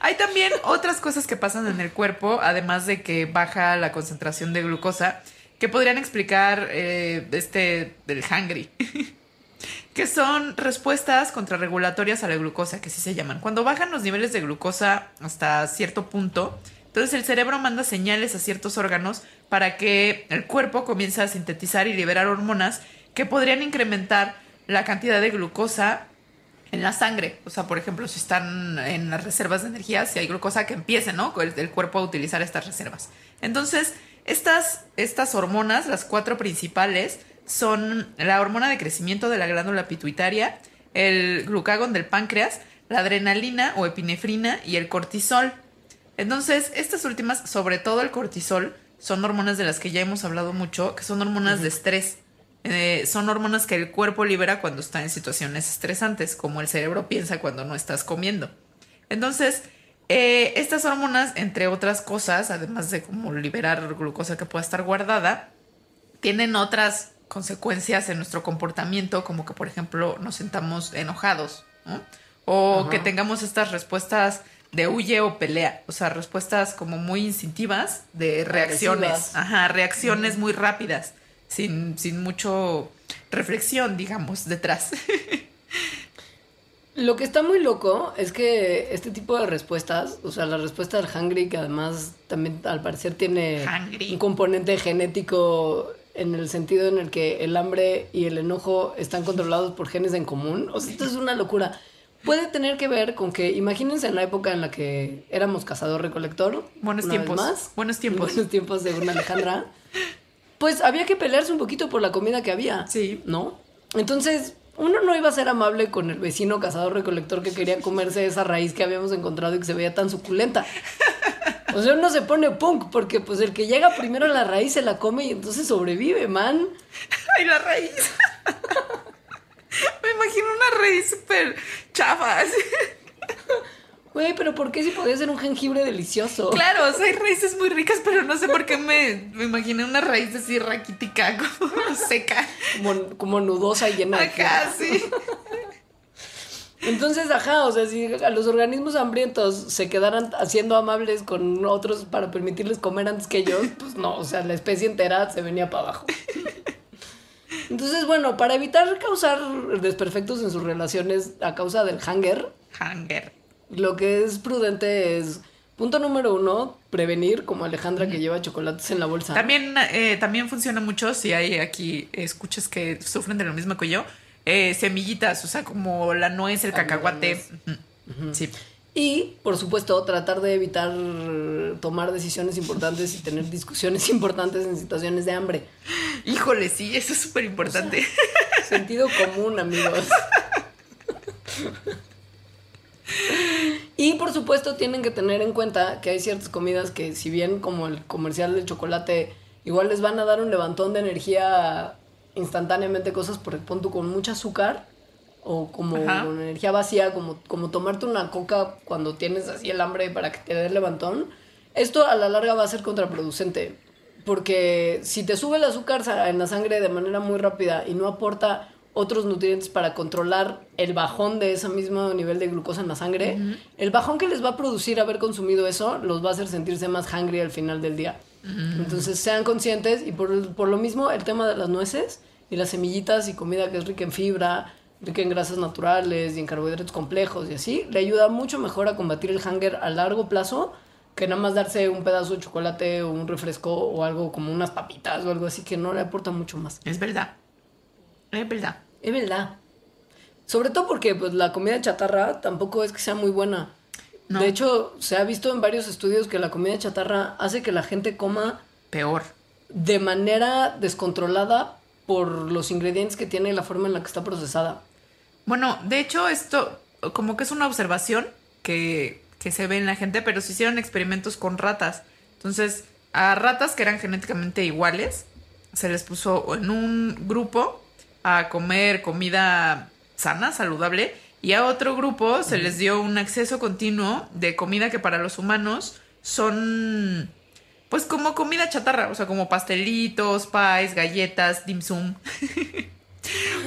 Hay también otras cosas que pasan en el cuerpo, además de que baja la concentración de glucosa, que podrían explicar eh, este del hungry. que son respuestas contrarregulatorias a la glucosa, que sí se llaman. Cuando bajan los niveles de glucosa hasta cierto punto, entonces el cerebro manda señales a ciertos órganos para que el cuerpo comience a sintetizar y liberar hormonas que podrían incrementar la cantidad de glucosa en la sangre. O sea, por ejemplo, si están en las reservas de energía, si hay glucosa que empiece, ¿no? El, cuerpo a utilizar estas reservas. Entonces, estas, estas hormonas, las cuatro principales, son la hormona de crecimiento de la glándula pituitaria, el glucagón del páncreas, la adrenalina o epinefrina y el cortisol. Entonces, estas últimas, sobre todo el cortisol, son hormonas de las que ya hemos hablado mucho, que son hormonas de estrés. Eh, son hormonas que el cuerpo libera cuando está en situaciones estresantes, como el cerebro piensa cuando no estás comiendo. Entonces, eh, estas hormonas, entre otras cosas, además de como liberar glucosa que pueda estar guardada, tienen otras consecuencias en nuestro comportamiento, como que, por ejemplo, nos sentamos enojados, ¿no? O que tengamos estas respuestas de huye o pelea, o sea, respuestas como muy instintivas de reacciones, Agresivas. ajá, reacciones muy rápidas, sin, sin mucho reflexión, digamos, detrás. Lo que está muy loco es que este tipo de respuestas, o sea, la respuesta del hungry, que además también al parecer tiene Hungry. un componente genético en el sentido en el que el hambre y el enojo están controlados por genes en común. O sea, esto es una locura. Puede tener que ver con que, imagínense en la época en la que éramos cazador-recolector. Buenos una tiempos, más. buenos tiempos. Buenos tiempos, según Alejandra. Pues había que pelearse un poquito por la comida que había. Sí. ¿No? Entonces, uno no iba a ser amable con el vecino cazador recolector que quería comerse esa raíz que habíamos encontrado y que se veía tan suculenta. O sea, uno se pone punk porque pues el que llega primero a la raíz se la come y entonces sobrevive, man. ¡Ay, la raíz! Me imagino una raíz súper chafa. Güey, pero ¿por qué si podía ser un jengibre delicioso? Claro, o sea, hay raíces muy ricas, pero no sé por qué me, me imaginé una raíz así raquítica, como seca. Como, como nudosa y llena de Acá, tierra. sí. Entonces, ajá, o sea, si a los organismos hambrientos se quedaran haciendo amables con otros para permitirles comer antes que ellos, pues no, o sea, la especie entera se venía para abajo. Entonces, bueno, para evitar causar desperfectos en sus relaciones a causa del hunger, Hunger. Lo que es prudente es, punto número uno, prevenir, como Alejandra que lleva chocolates en la bolsa. También, eh, también funciona mucho si hay aquí escuchas que sufren de lo mismo que yo. eh, semillitas, o sea, como la nuez, el cacahuate. Ujú. Sí. Y, por supuesto, tratar de evitar tomar decisiones importantes y tener discusiones importantes en situaciones de hambre. Híjole, sí, eso es súper importante. Sentido común, amigos. Y por supuesto tienen que tener en cuenta que hay ciertas comidas que si bien como el comercial del chocolate igual les van a dar un levantón de energía instantáneamente, cosas por ejemplo con mucho azúcar o como Ajá. con energía vacía, como, como tomarte una coca cuando tienes así el hambre para que te dé el levantón, esto a la larga va a ser contraproducente. Porque si te sube el azúcar en la sangre de manera muy rápida y no aporta otros nutrientes para controlar el bajón de ese mismo nivel de glucosa en la sangre, el bajón que les va a producir haber consumido eso los va a hacer sentirse más hungry al final del día. Entonces sean conscientes y por, por lo mismo el tema de las nueces y las semillitas y comida que es rica en fibra, rica en grasas naturales y en carbohidratos complejos y así, le ayuda mucho mejor a combatir el hunger a largo plazo que nada más darse un pedazo de chocolate o un refresco o algo como unas papitas o algo así que no le aporta mucho más. Es verdad. Es verdad. Es verdad. Sobre todo porque pues, la comida chatarra tampoco es que sea muy buena. No. De hecho, se ha visto en varios estudios que la comida chatarra hace que la gente coma Peor. de manera descontrolada por los ingredientes que tiene y la forma en la que está procesada. Bueno, de hecho, esto como que es una observación que, que se ve en la gente, pero se hicieron experimentos con ratas. Entonces, a ratas que eran genéticamente iguales, se les puso en un grupo a comer comida sana, saludable, y a otro grupo se les dio un acceso continuo de comida que para los humanos son pues como comida chatarra, o sea, como pastelitos, pies, galletas, dim sum.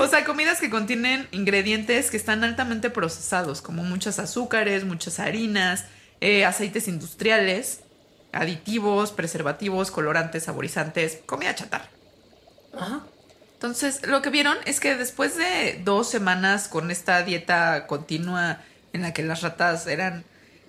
O sea, comidas que contienen ingredientes que están altamente procesados, como muchos azúcares, muchas harinas, eh, aceites industriales, aditivos, preservativos, colorantes, saborizantes, comida chatarra. Ajá. Entonces, lo que vieron es que después de dos semanas con esta dieta continua en la que las ratas eran,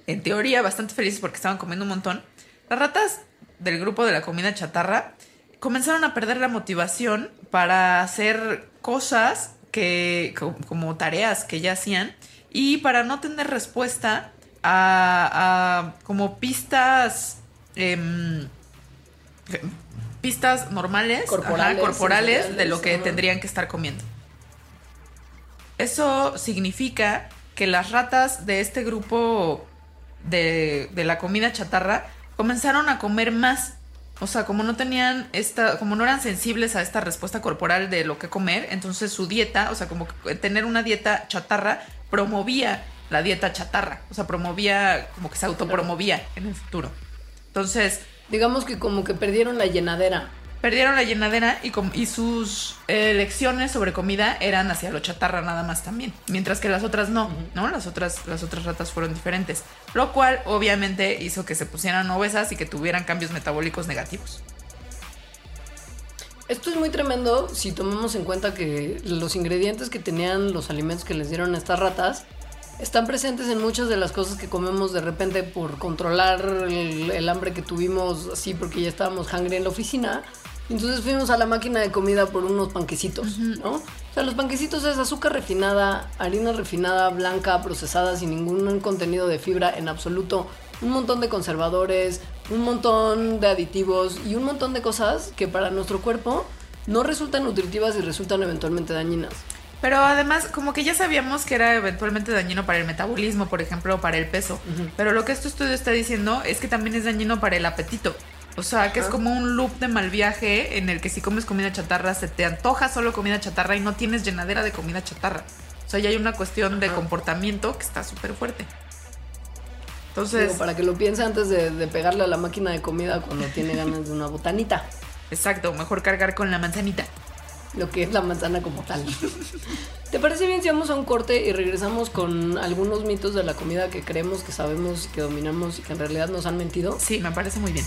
en teoría, bastante felices porque estaban comiendo un montón, las ratas del grupo de la comida chatarra comenzaron a perder la motivación para hacer cosas que, co- como tareas que ya hacían y para no tener respuesta a, a como pistas em, pistas normales, Corporales, ajá, corporales de lo que tendrían que estar comiendo. Eso significa que las ratas de este grupo de, de la comida chatarra comenzaron a comer más. O sea, como no tenían esta, como no eran sensibles a esta respuesta corporal de lo que comer, entonces su dieta, o sea, como que tener una dieta chatarra promovía la dieta chatarra. O sea, promovía, como que se autopromovía en el futuro. Entonces, Digamos que como que perdieron la llenadera. Perdieron la llenadera y, sus eh, elecciones sobre comida eran hacia lo chatarra nada más también, mientras que las otras no, ¿no? Las otras, las otras ratas fueron diferentes, lo cual obviamente hizo que se pusieran obesas y que tuvieran cambios metabólicos negativos. Esto es muy tremendo si tomamos en cuenta que los ingredientes que tenían los alimentos que les dieron a estas ratas están presentes en muchas de las cosas que comemos de repente por controlar el, el hambre que tuvimos así porque ya estábamos hungry en la oficina. Entonces fuimos a la máquina de comida por unos panquecitos, ¿no? O sea, los panquecitos es azúcar refinada, harina refinada, blanca, procesada, sin ningún contenido de fibra en absoluto, un montón de conservadores, un montón de aditivos y un montón de cosas que para nuestro cuerpo no resultan nutritivas y resultan eventualmente dañinas. Pero además, como que ya sabíamos que era eventualmente dañino para el metabolismo, por ejemplo, para el peso. Pero lo que este estudio está diciendo es que también es dañino para el apetito. O sea, que es como un loop de mal viaje en el que si comes comida chatarra se te antoja solo comida chatarra y no tienes llenadera de comida chatarra. O sea, ya hay una cuestión de comportamiento que está súper fuerte. Entonces, Digo, para que lo piense antes de, de pegarle a la máquina de comida cuando tiene ganas de una botanita, exacto, mejor cargar con la manzanita. Lo que es la manzana como tal. ¿Te parece bien si vamos a un corte y regresamos con algunos mitos de la comida que creemos que sabemos, que dominamos y que en realidad nos han mentido? Sí, me parece muy bien.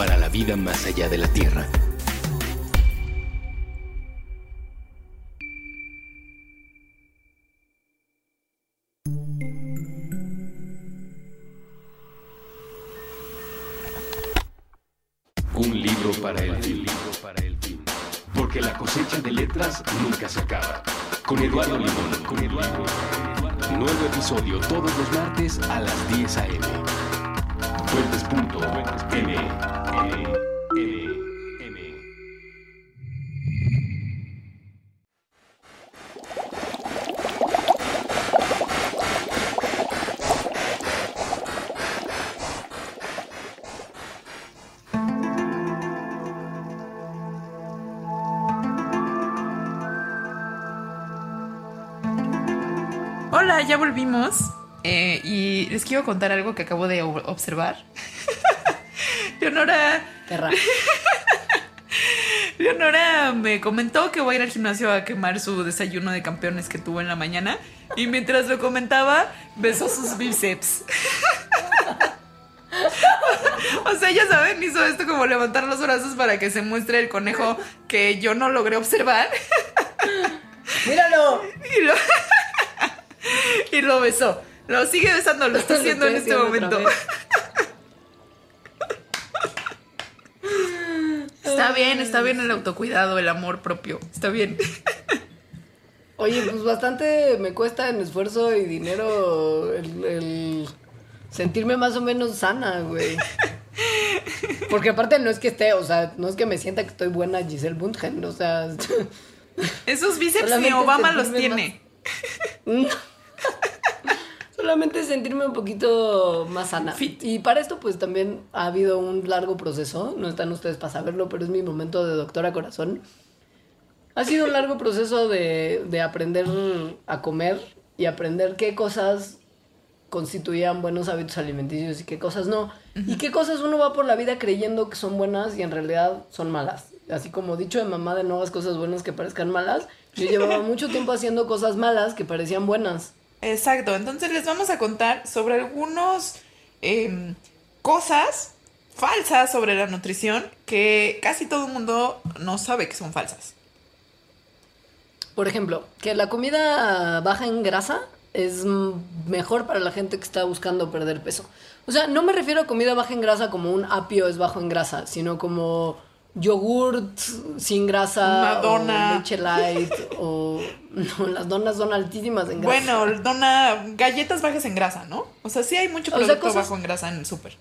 para la vida más allá de la Tierra. Un libro para el fin. Porque la cosecha de letras nunca se acaba. Con Eduardo Limón. Con Eduardo. Nuevo episodio todos los martes a las 10 a.m. Fuentes.m. Hola, ya volvimos. eh, y les quiero contar algo que acabo de ob- observar. Leonora, Terra. Leonora me comentó que va a ir al gimnasio a quemar su desayuno de campeones que tuvo en la mañana. Y mientras lo comentaba, besó sus bíceps. O sea, ya saben, hizo esto como levantar los brazos para que se muestre el conejo que yo no logré observar. ¡Míralo! Y lo, y lo besó. Lo sigue besando, lo está Lo haciendo en este momento. Está bien, está bien el autocuidado, el amor propio. Está bien. Oye, pues bastante me cuesta en esfuerzo y dinero el, el sentirme más o menos sana, güey. Porque aparte no es que esté, o sea, no es que me sienta que estoy buena Giselle Bundchen, o sea, Esos bíceps ni Obama los tiene. solamente sentirme un poquito más sana. Fit. Y para esto pues también ha habido un largo proceso, no están ustedes para saberlo, pero es mi momento de doctora corazón. Ha sido un largo proceso de, de aprender a comer y aprender qué cosas constituían buenos hábitos alimenticios y qué cosas no. Y qué cosas uno va por la vida creyendo que son buenas y en realidad son malas. Así como dicho de mamá de no hagas cosas buenas que parezcan malas, yo llevaba mucho tiempo haciendo cosas malas que parecían buenas. Exacto, entonces les vamos a contar sobre algunos em, cosas falsas sobre la nutrición que casi todo el mundo no sabe que son falsas. Por ejemplo, que la comida baja en grasa es mejor para la gente que está buscando perder peso. O sea, no me refiero a comida baja en grasa como un apio es bajo en grasa, sino como yogurt sin grasa, Una o leche light, o no, las donas son altísimas en grasa. Bueno, dona galletas bajas en grasa, ¿no? O sea, sí hay mucho O sea, producto cosas- bajo en grasa en el súper.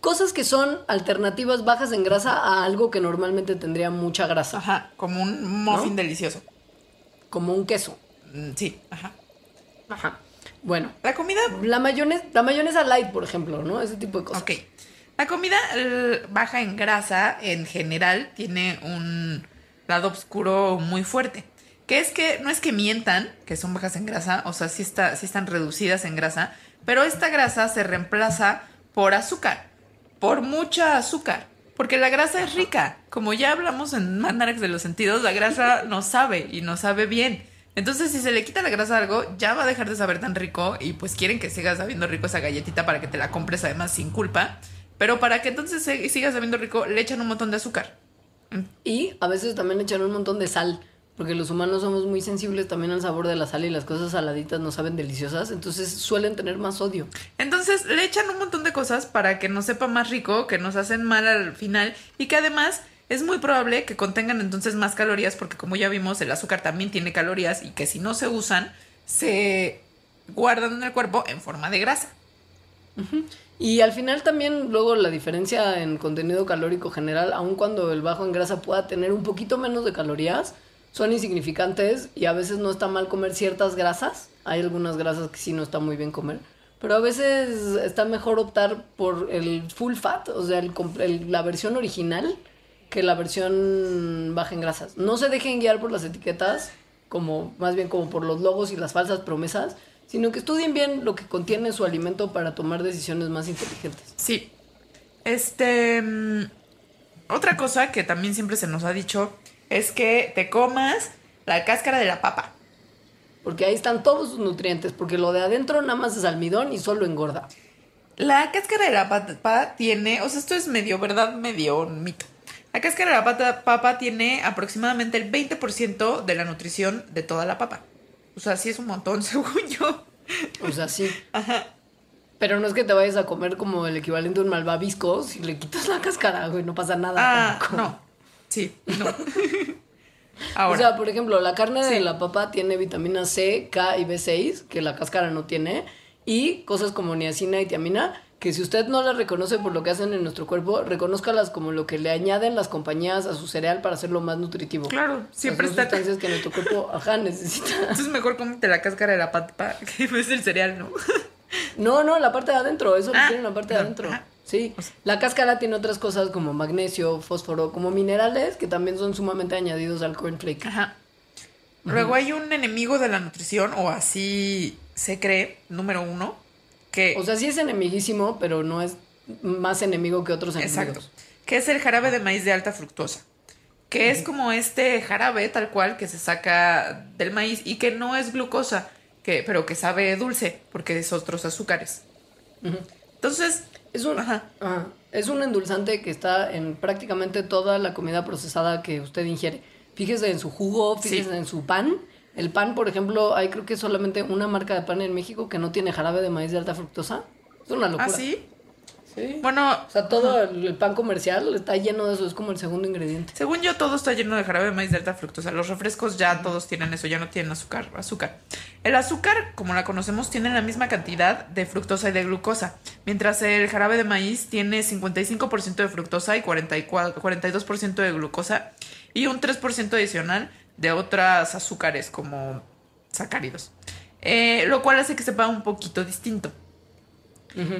Cosas que son alternativas bajas en grasa a algo que normalmente tendría mucha grasa, Ajá, como un muffin ¿No? delicioso. como un queso. Mm, Sí, ajá. Ajá. Bueno, La comida la mayonesa, la mayonesa light, por ejemplo, ¿no? Ese tipo de cosas. Ok. La comida eh, baja en grasa en general tiene un lado oscuro muy fuerte. Que es que no es que mientan que son bajas en grasa, o sea, sí, está, sí están reducidas en grasa, pero esta grasa se reemplaza por azúcar, por mucha azúcar, porque la grasa es rica. Como ya hablamos en Mandarax de los sentidos, la grasa nos sabe y nos sabe bien. Entonces, si se le quita la grasa a algo, ya va a dejar de saber tan rico y pues quieren que siga sabiendo rico esa galletita para que te la compres además sin culpa. Pero para que entonces siga sabiendo rico, le echan un montón de azúcar. Y a veces también le echan un montón de sal, porque los humanos somos muy sensibles también al sabor de la sal y las cosas saladitas no saben deliciosas, entonces suelen tener más sodio. Entonces le echan un montón de cosas para que nos sepa más rico, que nos hacen mal al final y que además es muy probable que contengan entonces más calorías porque como ya vimos el azúcar también tiene calorías y que si no se usan se guardan en el cuerpo en forma de grasa. Y al final también luego la diferencia en contenido calórico general, aun cuando el bajo en grasa pueda tener un poquito menos de calorías, son insignificantes y a veces no está mal comer ciertas grasas. Hay algunas grasas que sí no está muy bien comer. Pero a veces está mejor optar por el full fat, o sea, la versión original, que la versión baja en grasas. No se dejen guiar por las etiquetas, como más bien como por los logos y las falsas promesas, sino que estudien bien lo que contiene su alimento para tomar decisiones más inteligentes. Sí. Este. mm, otra cosa que también siempre se nos ha dicho es que te comas la cáscara de la papa. Porque ahí están todos sus nutrientes, porque lo de adentro nada más es almidón y solo engorda. La cáscara de la papa tiene, o sea, esto es medio verdad, medio mito. La cáscara de la papa tiene aproximadamente el 20% de la nutrición de toda la papa. O sea, sí es un montón, según yo. O sea, sí. Pero no es que te vayas a comer como el equivalente a un malvavisco si le quitas la cáscara, güey, no pasa nada. Ah, tampoco. no. Sí, no. O Ahora, sea, por ejemplo, la carne de la papa tiene vitamina C, K y B6, que la cáscara no tiene, y cosas como niacina y tiamina, que si usted no las reconoce por lo que hacen en nuestro cuerpo, reconózcalas como lo que le añaden las compañías a su cereal para hacerlo más nutritivo. claro, siempre Las está. sustancias que nuestro cuerpo, ajá, necesita. Entonces mejor cómete la cáscara de la papa que es el cereal, ¿no? No, no, la parte de adentro, eso lo Ah, tiene en la parte de adentro. ajá. Sí, la cáscara tiene otras cosas como magnesio, fósforo, como minerales que también son sumamente añadidos al cornflake. Ajá. Luego hay un enemigo de la nutrición, o así se cree, número uno, que... O sea, sí es enemiguísimo, pero no es más enemigo que otros enemigos. Exacto. Que es el jarabe de maíz de alta fructosa. Que es como este jarabe tal cual que se saca del maíz y que no es glucosa, que, pero que sabe dulce, porque es otros azúcares. Entonces, Es un, Ajá. ajá. es un endulzante que está en prácticamente toda la comida procesada que usted ingiere. Fíjese en su jugo, fíjese Sí. en su pan. El pan, por ejemplo, hay creo que solamente una marca de pan en México que no tiene jarabe de maíz de alta fructosa. Es una locura. ¿ah, sí? Sí. Bueno, O sea, todo el el pan comercial está lleno de eso, es como el segundo ingrediente. Según yo, todo está lleno de jarabe de maíz de alta fructosa. Los refrescos ya todos tienen eso, ya no tienen azúcar. azúcar. El azúcar, como la conocemos, tiene la misma cantidad de fructosa y de glucosa, mientras el jarabe de maíz tiene 55% de fructosa y 44 42% de glucosa y un 3% adicional de otras azúcares como sacáridos. Eh, lo cual hace que sepa un poquito distinto.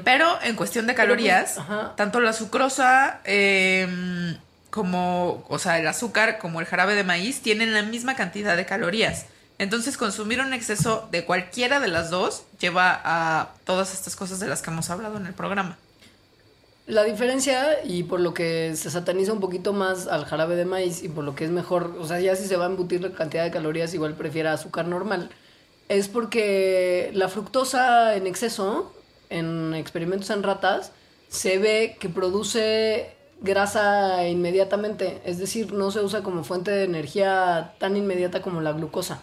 Pero en cuestión de pues, calorías, tanto la sucrosa em, como, o sea, el azúcar como el jarabe de maíz tienen la misma cantidad de calorías. Entonces, consumir un exceso de cualquiera de las dos lleva a todas estas cosas de las que hemos hablado en el programa. La diferencia, y por lo que se sataniza un poquito más al jarabe de maíz, y por lo que es mejor, o sea, ya si se va a embutir la cantidad de calorías, igual prefiera azúcar normal, es porque la fructosa en exceso, en experimentos en ratas, se ve que produce grasa inmediatamente, es decir, no se usa como fuente de energía tan inmediata como la glucosa.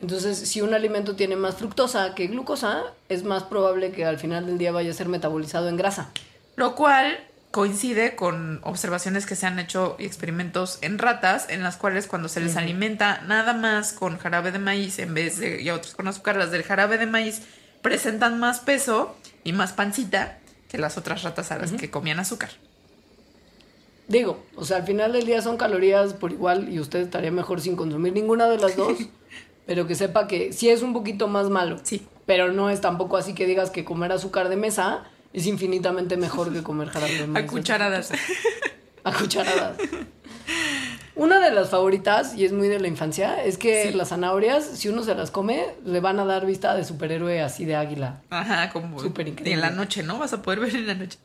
Entonces, si un alimento tiene más fructosa que glucosa, es más probable que al final del día vaya a ser metabolizado en grasa. Lo cual coincide con observaciones que se han hecho y experimentos en ratas, en las cuales cuando se les alimenta nada más con jarabe de maíz en vez de y a otros con azúcar, las del jarabe de maíz presentan más peso y más pancita que las otras ratas a las que comían azúcar. Digo, o sea, al final del día son calorías por igual y usted estaría mejor sin consumir ninguna de las dos, pero que sepa que sí es un poquito más malo. Sí. Pero no es tampoco así que digas que comer azúcar de mesa es infinitamente mejor que comer jarabe de maíz. A cucharadas. A cucharadas. Una de las favoritas, y es muy de la infancia, es que las zanahorias, si uno se las come, le van a dar vista de superhéroe así de águila. Ajá, como Súper increíble. Y en la noche, ¿no? Vas a poder ver en la noche.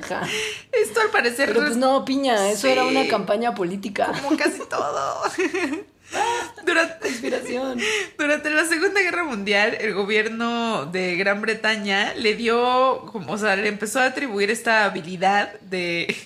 Ajá. Esto al parecer Pero pues es no, piña, eso era una campaña política. como casi todo. Durante, Inspiración. Durante la Segunda Guerra Mundial, el gobierno de Gran Bretaña le dio, como, o sea, le empezó a atribuir esta habilidad de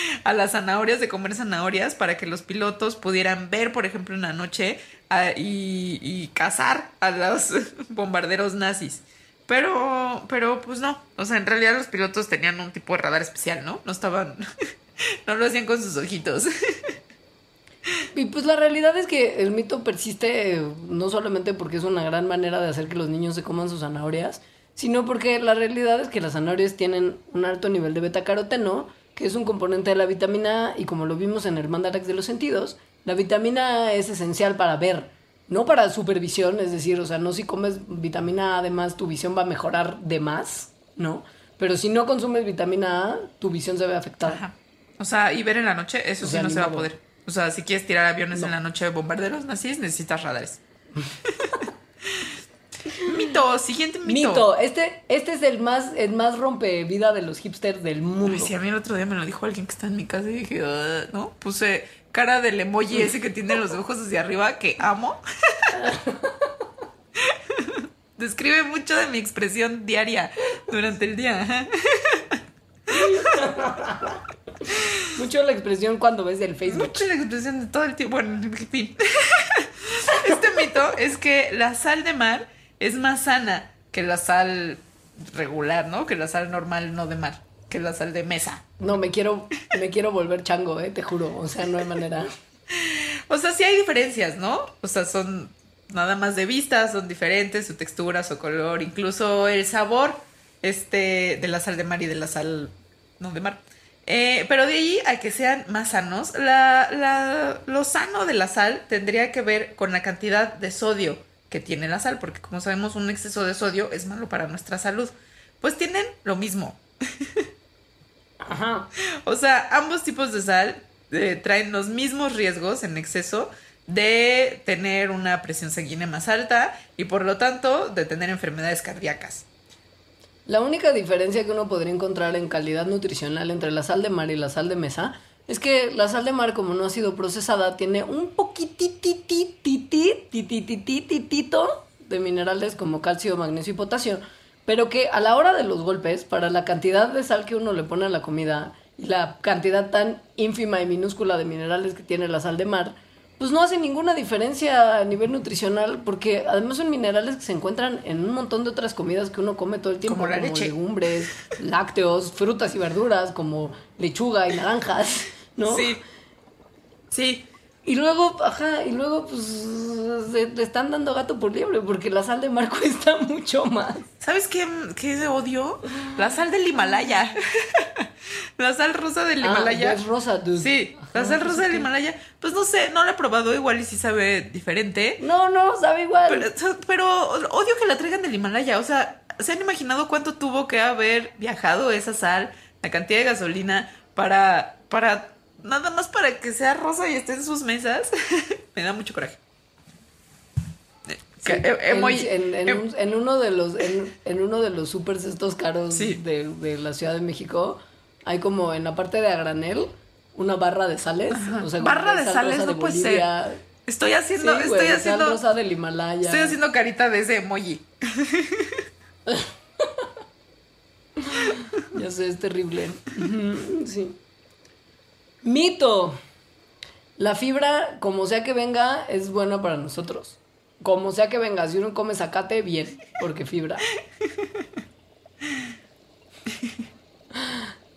a las zanahorias, de comer zanahorias, para que los pilotos pudieran ver, por ejemplo, en la noche a- y, y cazar a los bombarderos nazis. Pero, pero, pues no. O sea, en realidad los pilotos tenían un tipo de radar especial, ¿no? No estaban, no lo hacían con sus ojitos. Y pues la realidad es que el mito persiste eh, no solamente porque es una gran manera de hacer que los niños se coman sus zanahorias, sino porque la realidad es que las zanahorias tienen un alto nivel de betacaroteno, que es un componente de la vitamina A, y como lo vimos en el mandarax de los sentidos, la vitamina A es esencial para ver, no para supervisión, es decir, o sea, no si comes vitamina A, además tu visión va a mejorar de más, ¿no? Pero si no consumes vitamina A, tu visión se ve afectada. Ajá. O sea, y ver en la noche, eso O sí no se va a poder. O sea, si quieres tirar aviones en la noche de bombarderos nazis, necesitas radares. mito, siguiente mito. Mito, este, este es el más, el más rompevida de los hipsters del mundo. Ay, sí, a mí el otro día me lo dijo alguien que está en mi casa y dije, "Ah", ¿no? Puse cara del emoji ese que tiene los ojos hacia arriba, que amo. Describe mucho de mi expresión diaria durante el día. Mucho la expresión cuando ves el Facebook. Mucha la expresión de todo el tiempo. Bueno, en fin. Este mito es que la sal de mar es más sana que la sal regular, ¿no? Que la sal normal, no de mar. Que la sal de mesa. No, me quiero, me quiero volver chango, eh, te juro. O sea, no hay manera. O sea, sí hay diferencias, ¿no? O sea, son nada más de vista, son diferentes, su textura, su color, incluso el sabor este, de la sal de mar y de la sal no de mar. Eh, pero de ahí a que sean más sanos, la, la- lo sano de la sal tendría que ver con la cantidad de sodio que tiene la sal, porque como sabemos un exceso de sodio es malo para nuestra salud. Pues tienen lo mismo. Ajá. O sea, ambos tipos de sal eh, traen los mismos riesgos en exceso de tener una presión sanguínea más alta y por lo tanto de tener enfermedades cardíacas. La única diferencia que uno podría encontrar en calidad nutricional entre la sal de mar y la sal de mesa es que la sal de mar, como no ha sido procesada, tiene un poquititititititititito de minerales como calcio, magnesio y potasio, pero que a la hora de los golpes, para la cantidad de sal que uno le pone a la comida y la cantidad tan ínfima y minúscula de minerales que tiene la sal de mar, pues no hace ninguna diferencia a nivel nutricional, porque además son minerales que se encuentran en un montón de otras comidas que uno come todo el tiempo, Como la leche. legumbres, lácteos, frutas y verduras, como lechuga y naranjas, ¿no? Sí. Sí. Y luego, ajá, y luego pues se- le están dando gato por liebre, porque la sal de mar cuesta mucho más. ¿Sabes qué, qué odio? La sal del Himalaya. la sal rosa del Ah, Himalaya. ya es rosa, dude. Sí, la sal rosa es del Himalaya. Pues no sé, no la he probado, igual y sí sabe diferente. No, no, sabe igual. Pero, pero odio que la traigan del Himalaya. O sea, ¿se han imaginado cuánto tuvo que haber viajado esa sal, la cantidad de gasolina para, para, nada más para que sea rosa y esté en sus mesas? Me da mucho coraje. Sí, en, emoji- en- en un- en uno de los en, en uno de los supers estos caros Sí. de, de la Ciudad de México hay como en la parte de a granel una barra de sales o sea, como Barra de sal sales, no puede ser. Estoy Sí, haciendo, estoy haciendo, rosa del Himalaya estoy haciendo carita de ese emoji. ya sé es terrible sí mito. La fibra como sea que venga es buena para nosotros. Como sea que venga si uno come zacate bien porque fibra.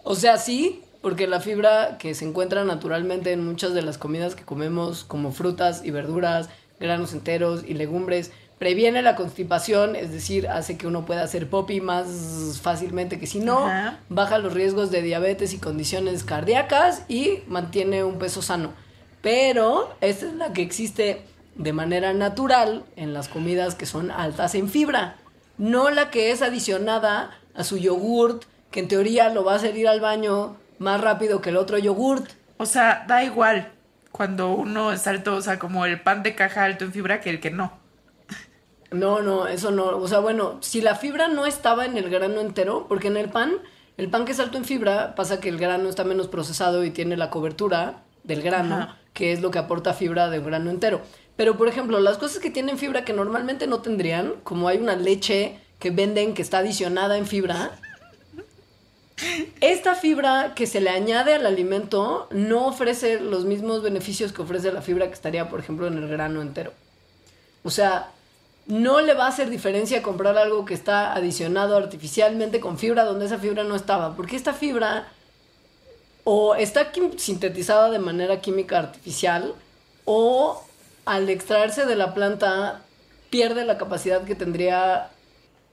O sea, sí, porque la fibra que se encuentra naturalmente en muchas de las comidas que comemos, como frutas y verduras, granos enteros y legumbres, previene la constipación, es decir, hace que uno pueda hacer popi más fácilmente que si no, Ajá. baja los riesgos de diabetes y condiciones cardíacas y mantiene un peso sano. Pero esta es la que existe de manera natural en las comidas que son altas en fibra, no la que es adicionada a su yogurt, que en teoría lo va a hacer ir al baño más rápido que el otro yogurt. O sea, da igual cuando uno es alto, o sea, como el pan de caja alto en fibra que el que no. No, no, eso no. O sea, bueno, si la fibra no estaba en el grano entero, porque en el pan, el pan que es alto en fibra, pasa que el grano está menos procesado y tiene la cobertura del grano, Ajá. que es lo que aporta fibra de un grano entero. Pero, por ejemplo, las cosas que tienen fibra que normalmente no tendrían, como hay una leche que venden que está adicionada en fibra, esta fibra que se le añade al alimento no ofrece los mismos beneficios que ofrece la fibra que estaría, por ejemplo, en el grano entero. O sea, no le va a hacer diferencia comprar algo que está adicionado artificialmente con fibra donde esa fibra no estaba, porque esta fibra o está sintetizada de manera química artificial o al extraerse de la planta pierde la capacidad que tendría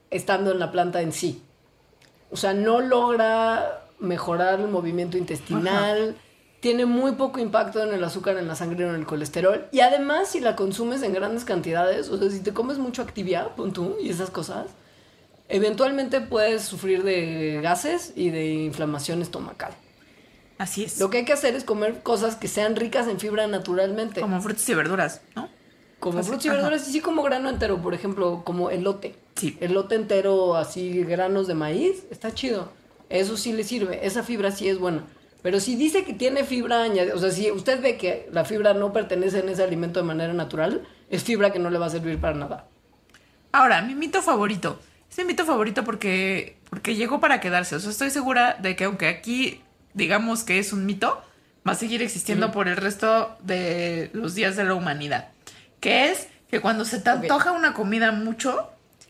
estando en la planta en sí. O sea, no logra mejorar el movimiento intestinal, tiene muy poco impacto en el azúcar en la sangre o en el colesterol. Y además, si la consumes en grandes cantidades, o sea, si te comes mucho Activia, pon tú, y esas cosas, eventualmente puedes sufrir de gases y de inflamación estomacal. Así es. Lo que hay que hacer es comer cosas que sean ricas en fibra naturalmente. Como frutas y verduras, ¿no? Como frutas y verduras, y sí como grano entero, por ejemplo, como elote. Sí. Elote entero, así granos de maíz, está chido. Eso sí le sirve, esa fibra sí es buena. Pero si dice que tiene fibra añadida, o sea, si usted ve que la fibra no pertenece en ese alimento de manera natural, es fibra que no le va a servir para nada. Ahora, mi mito favorito. Es mi mito favorito porque, porque llegó para quedarse. O sea, estoy segura de que aunque aquí digamos que es un mito, va a seguir existiendo por el resto de los días de la humanidad. Que es que cuando se te antoja una comida mucho,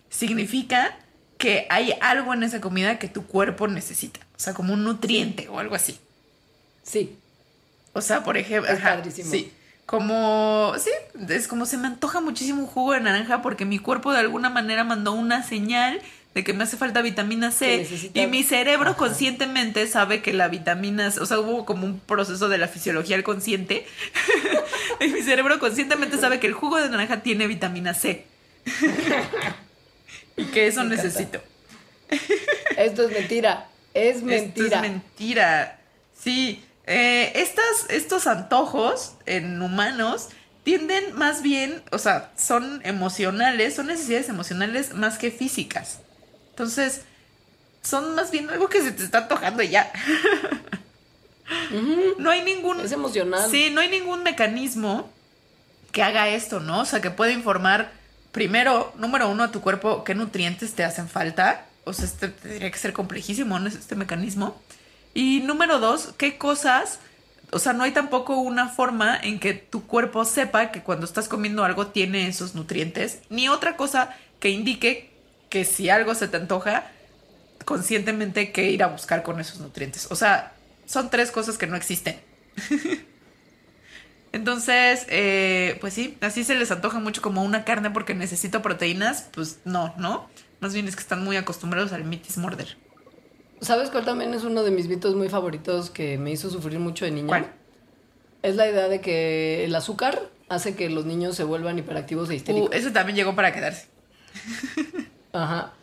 significa que hay algo en esa comida que tu cuerpo necesita. O sea, como un nutriente o algo así. Sí, O sea, por ejemplo, Es ajá, padrísimo. sí. Como, sí, es como se me antoja muchísimo un jugo de naranja porque mi cuerpo de alguna manera mandó una señal de que me hace falta vitamina C necesita- y mi cerebro Ajá. conscientemente sabe que la vitamina C, o sea, hubo como un proceso de la fisiología al consciente y mi cerebro conscientemente sabe que el jugo de naranja tiene vitamina C y que eso Me necesito. esto es mentira, es mentira. Esto es mentira. Sí, eh, estas, estos antojos en humanos tienden más bien, o sea, son emocionales, son necesidades emocionales más que físicas. Entonces, son más bien algo que se te está antojando y ya. No hay ningún... Es emocional. Sí, no hay ningún mecanismo que haga esto, ¿no? O sea, que pueda informar primero, número uno, a tu cuerpo qué nutrientes te hacen falta. O sea, este tendría que ser complejísimo, ¿no? Este mecanismo. Y número dos, qué cosas. O sea, no hay tampoco una forma en que tu cuerpo sepa que cuando estás comiendo algo tiene esos nutrientes, ni otra cosa que indique que si algo se te antoja, conscientemente que ir a buscar con esos nutrientes. O sea, son tres cosas que no existen. Entonces, eh, pues sí, así se les antoja mucho como una carne porque necesito proteínas. Pues no, ¿no? Más bien es que están muy acostumbrados al mitis morder. ¿Sabes cuál también es uno de mis mitos muy favoritos que me hizo sufrir mucho de niña? ¿Cuál? Es la idea de que el azúcar hace que los niños se vuelvan hiperactivos e histéricos. Uh, eso también llegó para quedarse. Ajá.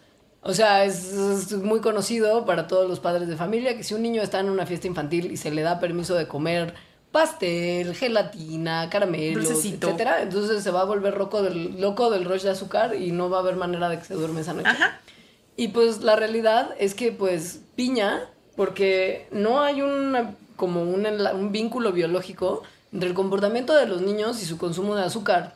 O sea, es, es muy conocido para todos los padres de familia que si un niño está en una fiesta infantil y se le da permiso de comer pastel, gelatina, caramelos, Dulcecito. etcétera, entonces se va a volver loco del, loco del rush de azúcar y no va a haber manera de que se duerme esa noche. Ajá. Y pues la realidad es que pues piña, porque no hay una, como un, un vínculo biológico entre el comportamiento de los niños y su consumo de azúcar.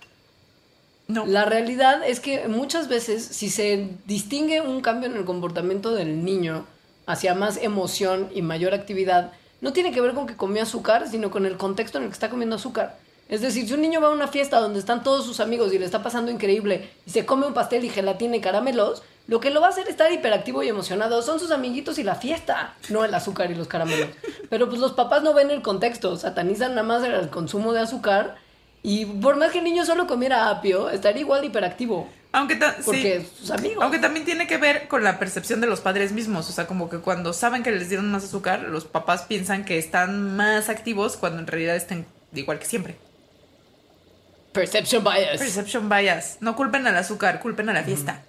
No. La realidad es que muchas veces si se distingue un cambio en el comportamiento del niño hacia más emoción y mayor actividad, no tiene que ver con que comió azúcar, sino con el contexto en el que está comiendo azúcar. Es decir, si un niño va a una fiesta donde están todos sus amigos y le está pasando increíble y se come un pastel y gelatina y caramelos, Lo que lo va a hacer estar hiperactivo y emocionado son sus amiguitos y la fiesta, no el azúcar y los caramelos. Pero pues los papás no ven el contexto, satanizan nada más el consumo de azúcar y por más que el niño solo comiera apio, estaría igual de hiperactivo. Aunque, Porque sí. sus amigos. Aunque también tiene que ver con la percepción de los padres mismos. O sea, como que cuando saben que les dieron más azúcar, los papás piensan que están más activos cuando en realidad están igual que siempre. Perception bias. Perception bias. No culpen al azúcar, culpen a la fiesta.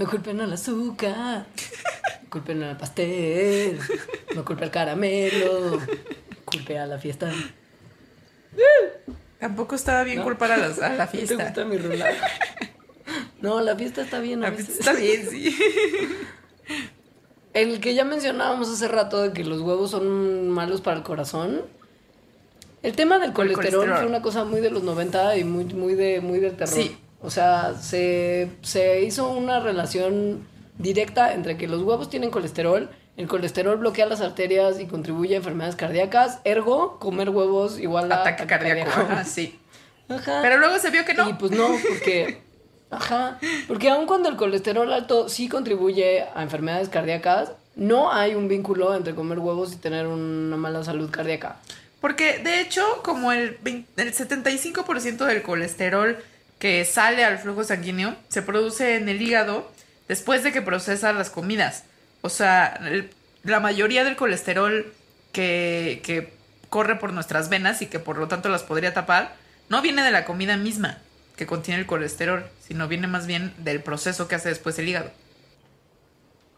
No culpen al azúcar, no culpen al pastel, no culpen al caramelo, culpe a la fiesta. Tampoco estaba bien ¿No? culpar a, la ¿No te fiesta. gusta mi rola? No, la fiesta está bien. a La veces. fiesta está bien, sí. El que ya mencionábamos hace rato de que los huevos son malos para el corazón. El tema del colesterol. fue una cosa muy de los 90 y muy, muy, de, muy del terror. Sí. O sea, se, se hizo una relación directa entre que los huevos tienen colesterol, el colesterol bloquea las arterias y contribuye a enfermedades cardíacas, ergo, comer huevos igual a Ataque cardíaco. Ajá, sí. Ajá. Pero luego se vio que no. Y pues no, porque. Ajá. Porque aun cuando el colesterol alto sí contribuye a enfermedades cardíacas, no hay un vínculo entre comer huevos y tener una mala salud cardíaca. Porque de hecho, como el, 20 el 75% del colesterol que sale al flujo sanguíneo se produce en el hígado después de que procesa las comidas. O sea, la mayoría del colesterol que, que corre por nuestras venas y que por lo tanto las podría tapar, no viene de la comida misma que contiene el colesterol, sino viene más bien del proceso que hace después el hígado.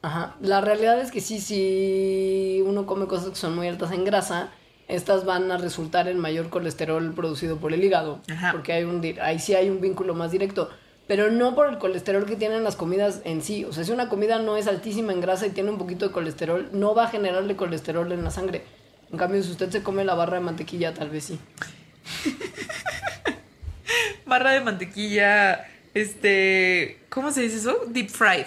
Ajá. La realidad es que sí, si uno come cosas que son muy altas en grasa, estas van a resultar en mayor colesterol producido por el hígado. Ajá. Porque hay un, ahí sí hay un vínculo más directo. Pero no por el colesterol que tienen las comidas en sí. O sea, si una comida no es altísima en grasa y tiene un poquito de colesterol, no va a generarle colesterol en la sangre. En cambio, si usted se come la barra de mantequilla, tal vez sí. Barra de mantequilla, este, ¿cómo se dice eso? Deep fried.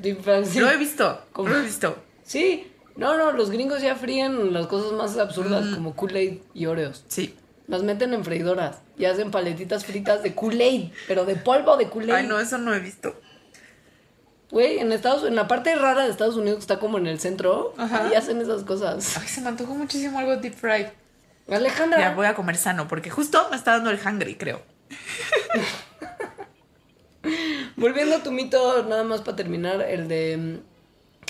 Deep fried, sí. Lo he visto, ¿Cómo? lo he visto. Sí. No, no, los gringos ya fríen las cosas más absurdas como Kool-Aid y Oreos. Sí. Las meten en freidoras y hacen paletitas fritas de Kool-Aid, pero de polvo de Kool-Aid. Ay, no, eso no he visto. Güey, en Estados en la parte rara de Estados Unidos que está como en el centro, Ajá. y hacen esas cosas. Ay, se me antojó muchísimo algo deep fried. Alejandra, Ya voy a comer sano, porque justo me está dando el hungry, creo. volviendo a tu mito, nada más para terminar, el de mm,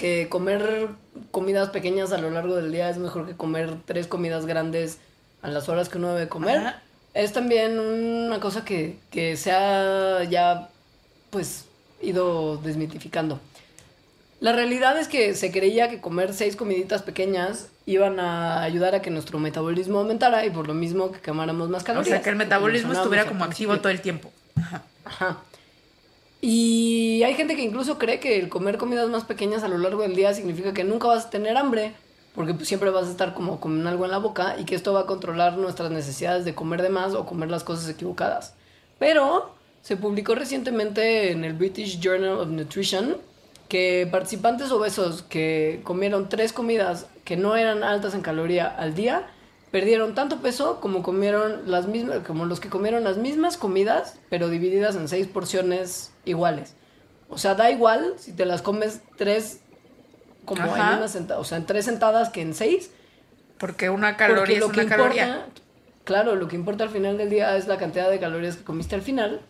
que comer comidas pequeñas a lo largo del día es mejor que comer tres comidas grandes a las horas que uno debe comer. Ajá. Es también una cosa que, que se ha ya pues ido desmitificando. La realidad es que se creía que comer seis comiditas pequeñas iban a ayudar a que nuestro metabolismo aumentara y por lo mismo que quemáramos más O calorías. sea, que el metabolismo estuviera al como activo todo el tiempo. Ajá. Ajá. Y hay gente que incluso cree que el comer comidas más pequeñas a lo largo del día significa que nunca vas a tener hambre, porque pues siempre vas a estar como con algo en la boca y que esto va a controlar nuestras necesidades de comer de más o comer las cosas equivocadas. Pero se publicó recientemente en el British Journal of Nutrition que participantes obesos que comieron tres comidas que no eran altas en caloría al día perdieron tanto peso como comieron las mismas como los que comieron las mismas comidas pero divididas en seis porciones iguales. O sea da igual si te las comes tres como en una sentada o sea en tres sentadas que en seis. Porque una porque caloría es lo una que caloría. importa claro lo que importa al final del día es la cantidad de calorías que comiste al final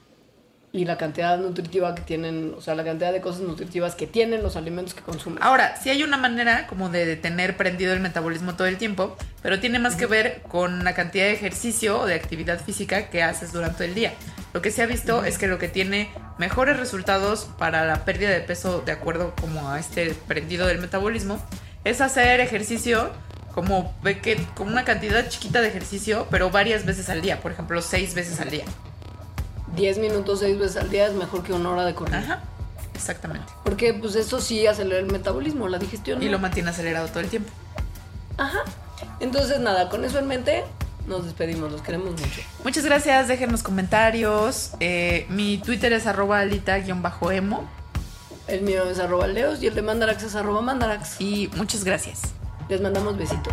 y la cantidad nutritiva que tienen o sea la cantidad de cosas nutritivas que tienen los alimentos que consumes Ahora, sí hay una manera como de tener prendido el metabolismo todo el tiempo, pero tiene más que ver con la cantidad de ejercicio o de actividad física que haces durante el día. Lo que se ha visto es que lo que tiene mejores resultados para la pérdida de peso de acuerdo como a este prendido del metabolismo es hacer ejercicio como que con una cantidad chiquita de ejercicio, pero varias veces al día, por ejemplo, seis veces al día. 10 minutos seis veces al día es mejor que una hora de correr Ajá, exactamente. porque pues eso sí acelera el metabolismo la digestión Y ¿no? lo mantiene acelerado todo el tiempo. Ajá. Entonces, nada, con eso en mente, nos despedimos. Los queremos mucho. Muchas gracias, déjenos comentarios. Eh, mi Twitter es arroba alita-emo. El mío es arroba leos y el de Mandarax es arroba Mandarax. Y muchas gracias. Les mandamos besitos.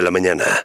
de la mañana.